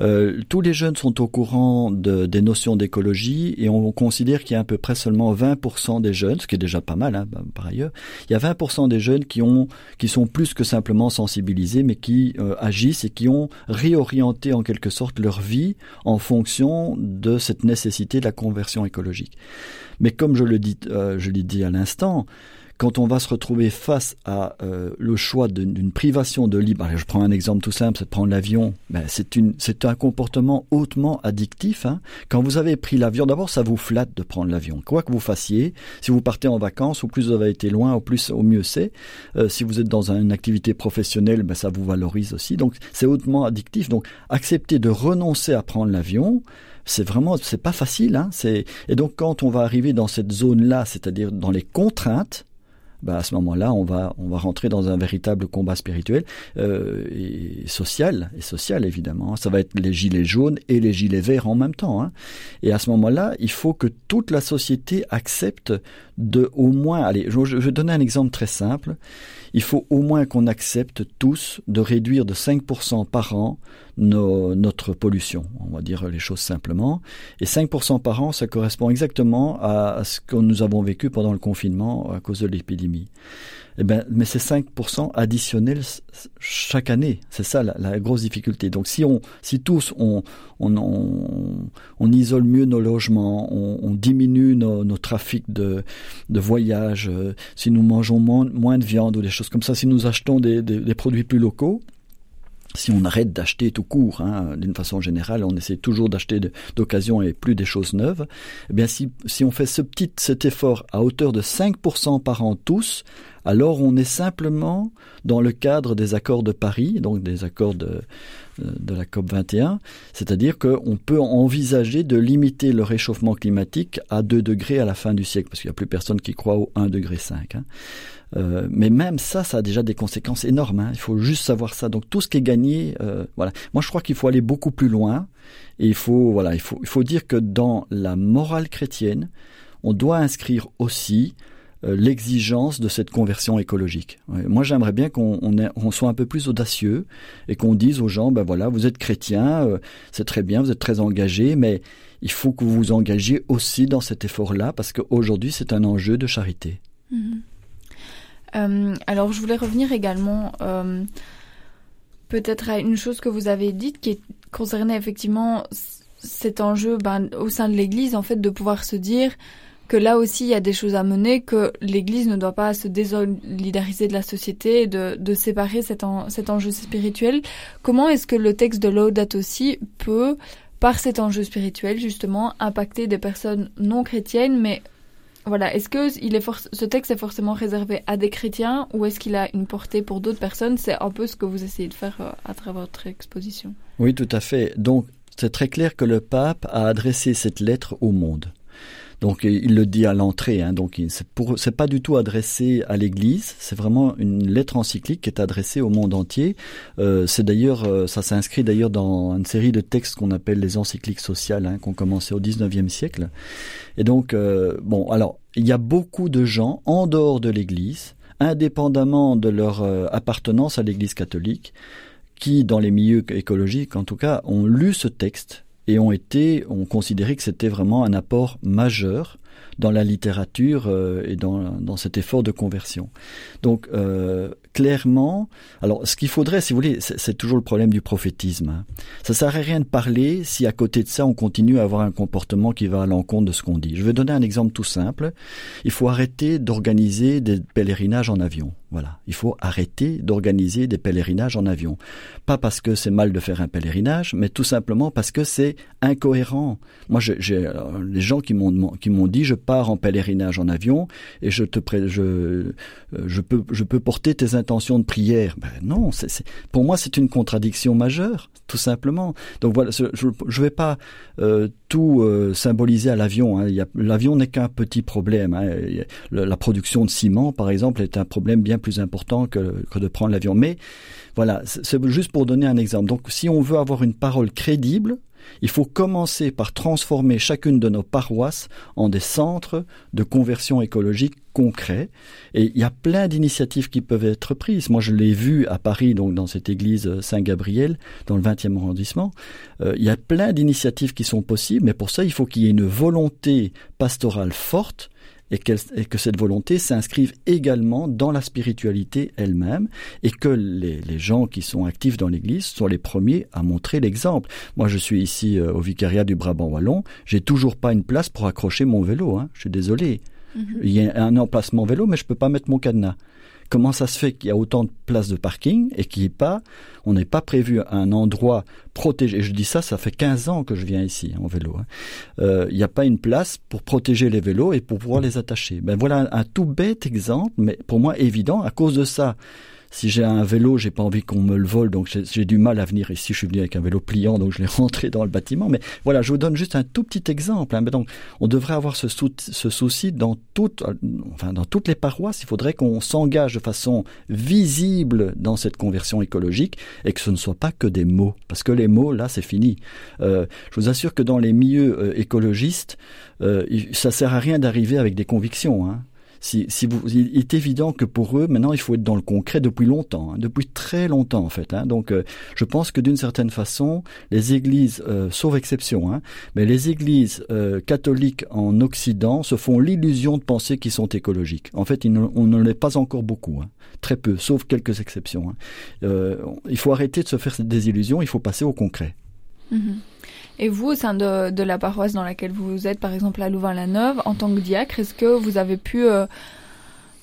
Euh, tous les jeunes sont au courant de, des notions d'écologie et on considère qu'il y a à peu près seulement 20% des jeunes, ce qui est déjà pas mal hein, par ailleurs. Il y a 20% des jeunes qui ont qui sont plus que simplement sensibilisés, mais qui euh, agissent et qui ont réorienté en quelque sorte leur vie en fonction de cette nécessité de la conversion écologique. Mais comme je le dis, euh, je l'ai dit à l'instant, quand on va se retrouver face à euh, le choix d'une privation de libre, je prends un exemple tout simple, c'est de prendre l'avion. Ben, c'est un comportement hautement addictif. Hein. Quand vous avez pris l'avion, d'abord ça vous flatte de prendre l'avion, quoi que vous fassiez. Si vous partez en vacances, au plus vous avez été loin, au plus au mieux c'est. Euh, si vous êtes dans une activité professionnelle, ben, ça vous valorise aussi. Donc c'est hautement addictif. Donc accepter de renoncer à prendre l'avion, c'est vraiment c'est pas facile hein, c'est et donc quand on va arriver dans cette zone là c'est-à-dire dans les contraintes bah à ce moment-là, on va on va rentrer dans un véritable combat spirituel euh, et social et social évidemment. Ça va être les gilets jaunes et les gilets verts en même temps. Hein. Et à ce moment-là, il faut que toute la société accepte de au moins. Allez, je, je vais donner un exemple très simple il faut au moins qu'on accepte tous de réduire de 5% par an notre pollution. On va dire les choses simplement. Et 5% par an, ça correspond exactement à ce que nous avons vécu pendant le confinement à cause de l'épidémie. Eh ben, mais c'est 5% additionnels chaque année. C'est ça la, grosse difficulté. Donc si on, si tous on, on, on, isole mieux nos logements, on, diminue nos, trafics de, de voyage, euh, si nous mangeons moins, de viande ou des choses comme ça, si nous achetons des produits plus locaux, si on arrête d'acheter tout court, hein, d'une façon générale, on essaie toujours d'acheter d'occasion et plus des choses neuves. Eh bien, si, si on fait ce petit cet effort à hauteur de 5% par an tous, alors on est simplement dans le cadre des accords de Paris, donc des accords de, de la COP 21, c'est-à-dire qu'on peut envisager de limiter le réchauffement climatique à 2 degrés à la fin du siècle, parce qu'il n'y a plus personne qui croit au 1 degré 5. Euh, mais même ça, ça a déjà des conséquences énormes. Hein. Il faut juste savoir ça. Donc tout ce qui est gagné, euh, voilà. Moi, je crois qu'il faut aller beaucoup plus loin. Et il faut, voilà, il faut, dire que dans la morale chrétienne, on doit inscrire aussi euh, l'exigence de cette conversion écologique. Moi, j'aimerais bien qu'on on, soit un peu plus audacieux et qu'on dise aux gens, ben voilà, vous êtes chrétien, c'est très bien, vous êtes très engagé, mais il faut que vous vous engagiez aussi dans cet effort-là parce qu'aujourd'hui, c'est un enjeu de charité. Mm-hmm. Euh, alors, je voulais revenir également euh, peut-être à une chose que vous avez dite qui concernait effectivement cet enjeu ben, au sein de l'Église, en fait, de pouvoir se dire que là aussi il y a des choses à mener, que l'Église ne doit pas se désolidariser de la société et de, séparer cet, cet enjeu spirituel. Comment est-ce que le texte de Laudato aussi peut, par cet enjeu spirituel justement, impacter des personnes non chrétiennes, mais voilà, est-ce que ce texte est forcément réservé à des chrétiens ou est-ce qu'il a une portée pour d'autres personnes? C'est un peu ce que vous essayez de faire euh, à travers votre exposition. Oui, tout à fait. Donc, c'est très clair que le pape a adressé cette lettre au monde. Donc il le dit à l'entrée, hein, donc c'est pas du tout adressé à l'Église, c'est vraiment une lettre encyclique qui est adressée au monde entier. Euh, c'est d'ailleurs euh, ça s'inscrit d'ailleurs dans une série de textes qu'on appelle les encycliques sociales, hein, qui ont commencé au XIXe siècle. Et donc euh, bon, alors il y a beaucoup de gens en dehors de l'Église, indépendamment de leur appartenance à l'Église catholique, qui, dans les milieux écologiques en tout cas, ont lu ce texte et ont été, ont considéré que c'était vraiment un apport majeur dans la littérature euh, et dans, dans cet effort de conversion. Donc euh, clairement, alors ce qu'il faudrait, si vous voulez, c'est toujours le problème du prophétisme. Hein. Ça sert à rien de parler si à côté de ça on continue à avoir un comportement qui va à l'encontre de ce qu'on dit. Je vais donner un exemple tout simple. Il faut arrêter d'organiser des pèlerinages en avion. Voilà, il faut arrêter d'organiser des pèlerinages en avion. Pas parce que c'est mal de faire un pèlerinage, mais tout simplement parce que c'est incohérent. Moi, j'ai les gens qui m'ont dit je pars en pèlerinage en avion et je te je euh, je peux je peux porter tes intentions de prière. Ben non, c'est pour moi c'est une contradiction majeure, tout simplement. Donc voilà, je je vais pas euh, tout euh, symboliser à l'avion. Hein. L'avion n'est qu'un petit problème. Hein. La production de ciment, par exemple, est un problème bien plus important que, que de prendre l'avion. Mais voilà, c'est juste pour donner un exemple. Donc si on veut avoir une parole crédible, Il faut commencer par transformer chacune de nos paroisses en des centres de conversion écologique concrets. Et il y a plein d'initiatives qui peuvent être prises. Moi, je l'ai vu à Paris, donc dans cette église Saint-Gabriel, dans le 20e arrondissement. Euh, il y a plein d'initiatives qui sont possibles, mais pour ça, il faut qu'il y ait une volonté pastorale forte et, que cette volonté s'inscrive également dans la spiritualité elle-même et que les, gens qui sont actifs dans l'Église soient les premiers à montrer l'exemple. Moi, je suis ici euh, au vicariat du Brabant wallon, j'ai toujours pas une place pour accrocher mon vélo. Hein. Je suis désolé. Mhm. Il y a un emplacement vélo, mais je peux pas mettre mon cadenas. Comment ça se fait qu'il y a autant de places de parking et qu'il n'y pas, on n'est pas prévu un endroit protégé? Et je dis ça, ça fait 15 ans que je viens ici en vélo. Hein. Euh, il n'y a pas une place pour protéger les vélos et pour pouvoir les attacher. Ben voilà un tout bête exemple, mais pour moi évident. À cause de ça, si j'ai un vélo, j'ai pas envie qu'on me le vole, donc j'ai du mal à venir ici. Je suis venu avec un vélo pliant, donc je l'ai rentré dans le bâtiment. Mais voilà, je vous donne juste un tout petit exemple. Hein. Mais donc, on devrait avoir ce, souci dans toutes, enfin dans toutes les paroisses. Il faudrait qu'on s'engage de façon visible dans cette conversion écologique et que ce ne soit pas que des mots, parce que les mots là, c'est fini. Euh, je vous assure que dans les milieux euh, écologistes, euh, ça sert à rien d'arriver avec des convictions. Hein si, si vous, il est évident que pour eux, maintenant, il faut être dans le concret depuis longtemps, hein, depuis très longtemps en fait. Hein. Donc, euh, je pense que d'une certaine façon, les églises, euh, sauf exception, hein, mais les églises euh, catholiques en Occident se font l'illusion de penser qu'ils sont écologiques. En fait, on ne l'est pas encore beaucoup, très peu, sauf quelques exceptions. il faut arrêter de se faire des illusions, il faut passer au concret. Mm-hmm. Et vous, au sein de, de, la paroisse dans laquelle vous êtes, par exemple à Louvain-la-Neuve, en tant que diacre, est-ce que vous avez pu euh,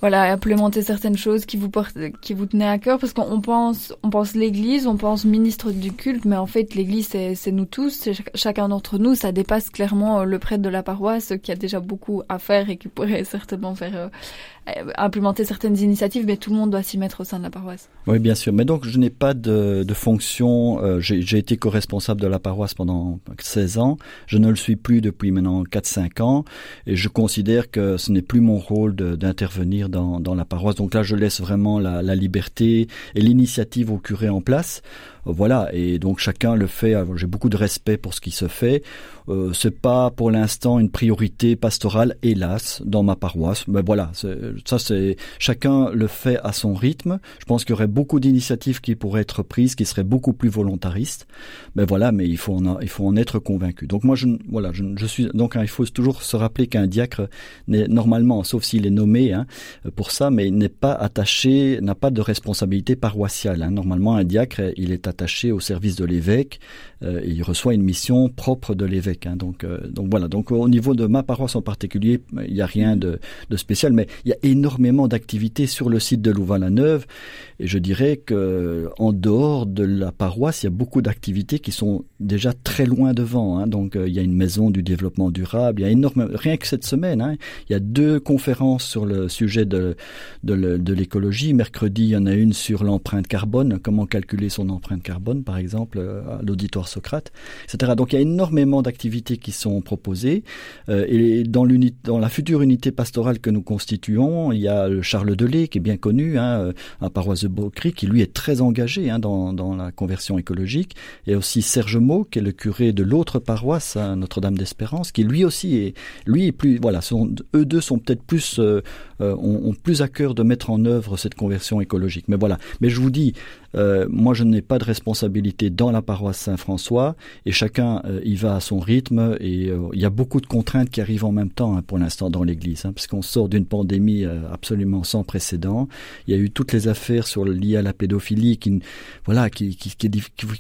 voilà, implémenter certaines choses qui vous portent, qui vous tenaient à cœur? Parce qu'on pense, on pense l'Église, on pense ministre du culte, mais en fait, l'Église, c'est nous tous, c'est chacun d'entre nous. Ça dépasse clairement euh, le prêtre de la paroisse qui a déjà beaucoup à faire et qui pourrait certainement faire euh, implémenter certaines initiatives, mais tout le monde doit s'y mettre au sein de la paroisse. Oui, bien sûr. Mais donc, je n'ai pas de, de fonction. Euh, J'ai été co-responsable de la paroisse pendant 16 ans. Je ne le suis plus depuis maintenant 4-5 ans. Et je considère que ce n'est plus mon rôle d'intervenir dans, dans, la paroisse. Donc là, je laisse vraiment la, la liberté et l'initiative au curé en place. Voilà, et donc chacun le fait. J'ai beaucoup de respect pour ce qui se fait. Euh, c'est pas pour l'instant une priorité pastorale, hélas, dans ma paroisse. Mais voilà, ça c'est chacun le fait à son rythme. Je pense qu'il y aurait beaucoup d'initiatives qui pourraient être prises, qui seraient beaucoup plus volontaristes. Mais voilà, mais il faut en, il faut en être convaincu. Donc moi, je, voilà, je, suis donc hein, il faut toujours se rappeler qu'un diacre n'est normalement, sauf s'il est nommé hein, pour ça, mais n'est pas attaché, n'a pas de responsabilité paroissiale. Hein. Normalement, un diacre, il est attaché au service de l'évêque euh, et il reçoit une mission propre de l'évêque. Hein. donc, euh, donc voilà. Donc au niveau de ma paroisse en particulier, il n'y a rien de, de, spécial, mais il y a énormément d'activités sur le site de Louvain-la-Neuve. Et je dirais que en dehors de la paroisse, il y a beaucoup d'activités qui sont déjà très loin devant. Hein. Donc euh, il y a une maison du développement durable. Il y a énormément, rien que cette semaine, hein, il y a deux conférences sur le sujet de de l'écologie. Mercredi, il y en a une sur l'empreinte carbone, comment calculer son empreinte carbone, par exemple, à l'auditoire Socrate, etc. Donc il y a énormément d'activités qui sont proposées. Euh, et dans, la future unité pastorale que nous constituons, il y a Charles Delay, qui est bien connu, hein, à paroisse de Beaucry, qui lui est très engagé hein, dans, la conversion écologique. Et aussi Serge Maud, qui est le curé de l'autre paroisse, à Notre-Dame d'Espérance, qui lui aussi est, lui est plus, voilà, eux deux sont peut-être plus, euh, euh, ont, ont plus à cœur de mettre en œuvre cette conversion écologique. Mais voilà. Mais je vous dis, euh, moi, je n'ai pas de responsabilité dans la paroisse Saint-François et chacun euh, y va à son rythme et euh, il y a beaucoup de contraintes qui arrivent en même temps hein, pour l'instant dans l'Église, hein, puisqu'on sort d'une pandémie absolument sans précédent. Il y a eu toutes les affaires sur liées à la pédophilie qui, voilà, qui, qui, qui,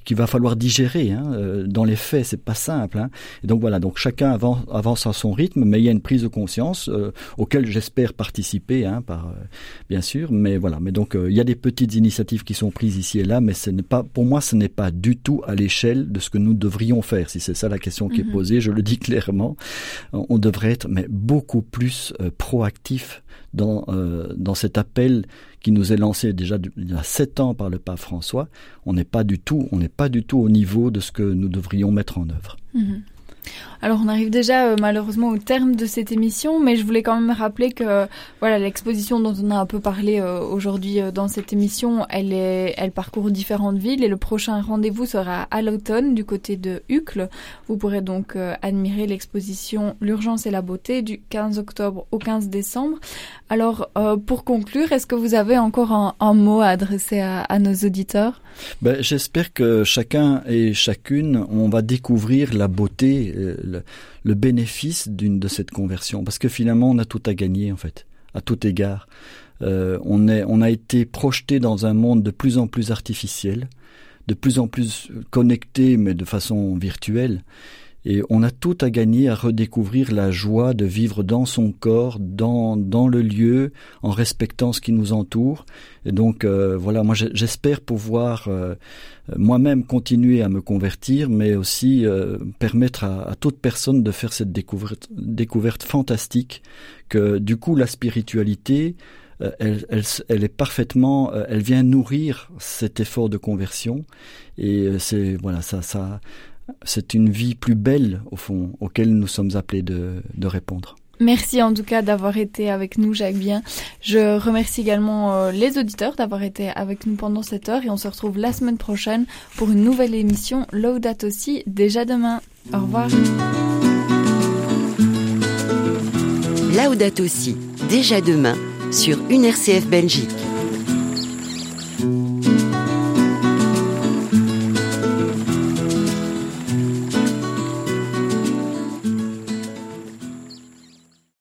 qui va falloir digérer. Hein, dans les faits, c'est pas simple. Hein. Et donc voilà, donc chacun avance, avance à son rythme, mais il y a une prise de conscience auquel j'espère participer, hein, par bien sûr. Mais voilà, mais donc il y a des petites initiatives qui sont prises ici et là, mais ce n'est pas, pour moi, ce n'est pas du tout à l'échelle de ce que nous devrions faire. Si c'est ça la question qui est mhm. posée, je le dis clairement, on devrait être mais beaucoup plus euh, proactif dans euh, dans cet appel qui nous est lancé déjà il y a sept ans par le pape François. On n'est pas du tout, on n'est pas du tout au niveau de ce que nous devrions mettre en œuvre. Mhm. Alors on arrive déjà euh, malheureusement au terme de cette émission, mais je voulais quand même rappeler que voilà l'exposition dont on a un peu parlé euh, aujourd'hui euh, dans cette émission, elle parcourt différentes villes et le prochain rendez-vous sera à l'automne du côté de Uccle. Vous pourrez donc admirer l'exposition L'urgence et la beauté du 15 octobre au 15 décembre. Alors pour conclure, est-ce que vous avez encore un, mot à adresser à, à nos auditeurs? Ben, J'espère que chacun et chacune on va découvrir la beauté le, bénéfice d'une de cette conversion, parce que finalement on a tout à gagner en fait, à tout égard. Euh, on, est, on a été projeté dans un monde de plus en plus artificiel, de plus en plus connecté, mais de façon virtuelle. Et on a tout à gagner à redécouvrir la joie de vivre dans son corps, dans, dans le lieu, en respectant ce qui nous entoure. Et donc euh, voilà, moi j'espère pouvoir euh, moi-même continuer à me convertir, mais aussi euh, permettre à, à, toute personne de faire cette découverte, découverte fantastique que du coup la spiritualité, elle, elle, elle, est parfaitement, elle vient nourrir cet effort de conversion et c'est voilà ça ça c'est une vie plus belle, au fond, auquel nous sommes appelés de, répondre. Merci en tout cas d'avoir été avec nous, Jacques Bien. Je remercie également euh, les auditeurs d'avoir été avec nous pendant cette heure et on se retrouve la semaine prochaine pour une nouvelle émission Laudat aussi, déjà demain. Au revoir. Laudat aussi, déjà demain, sur une RCF Belgique.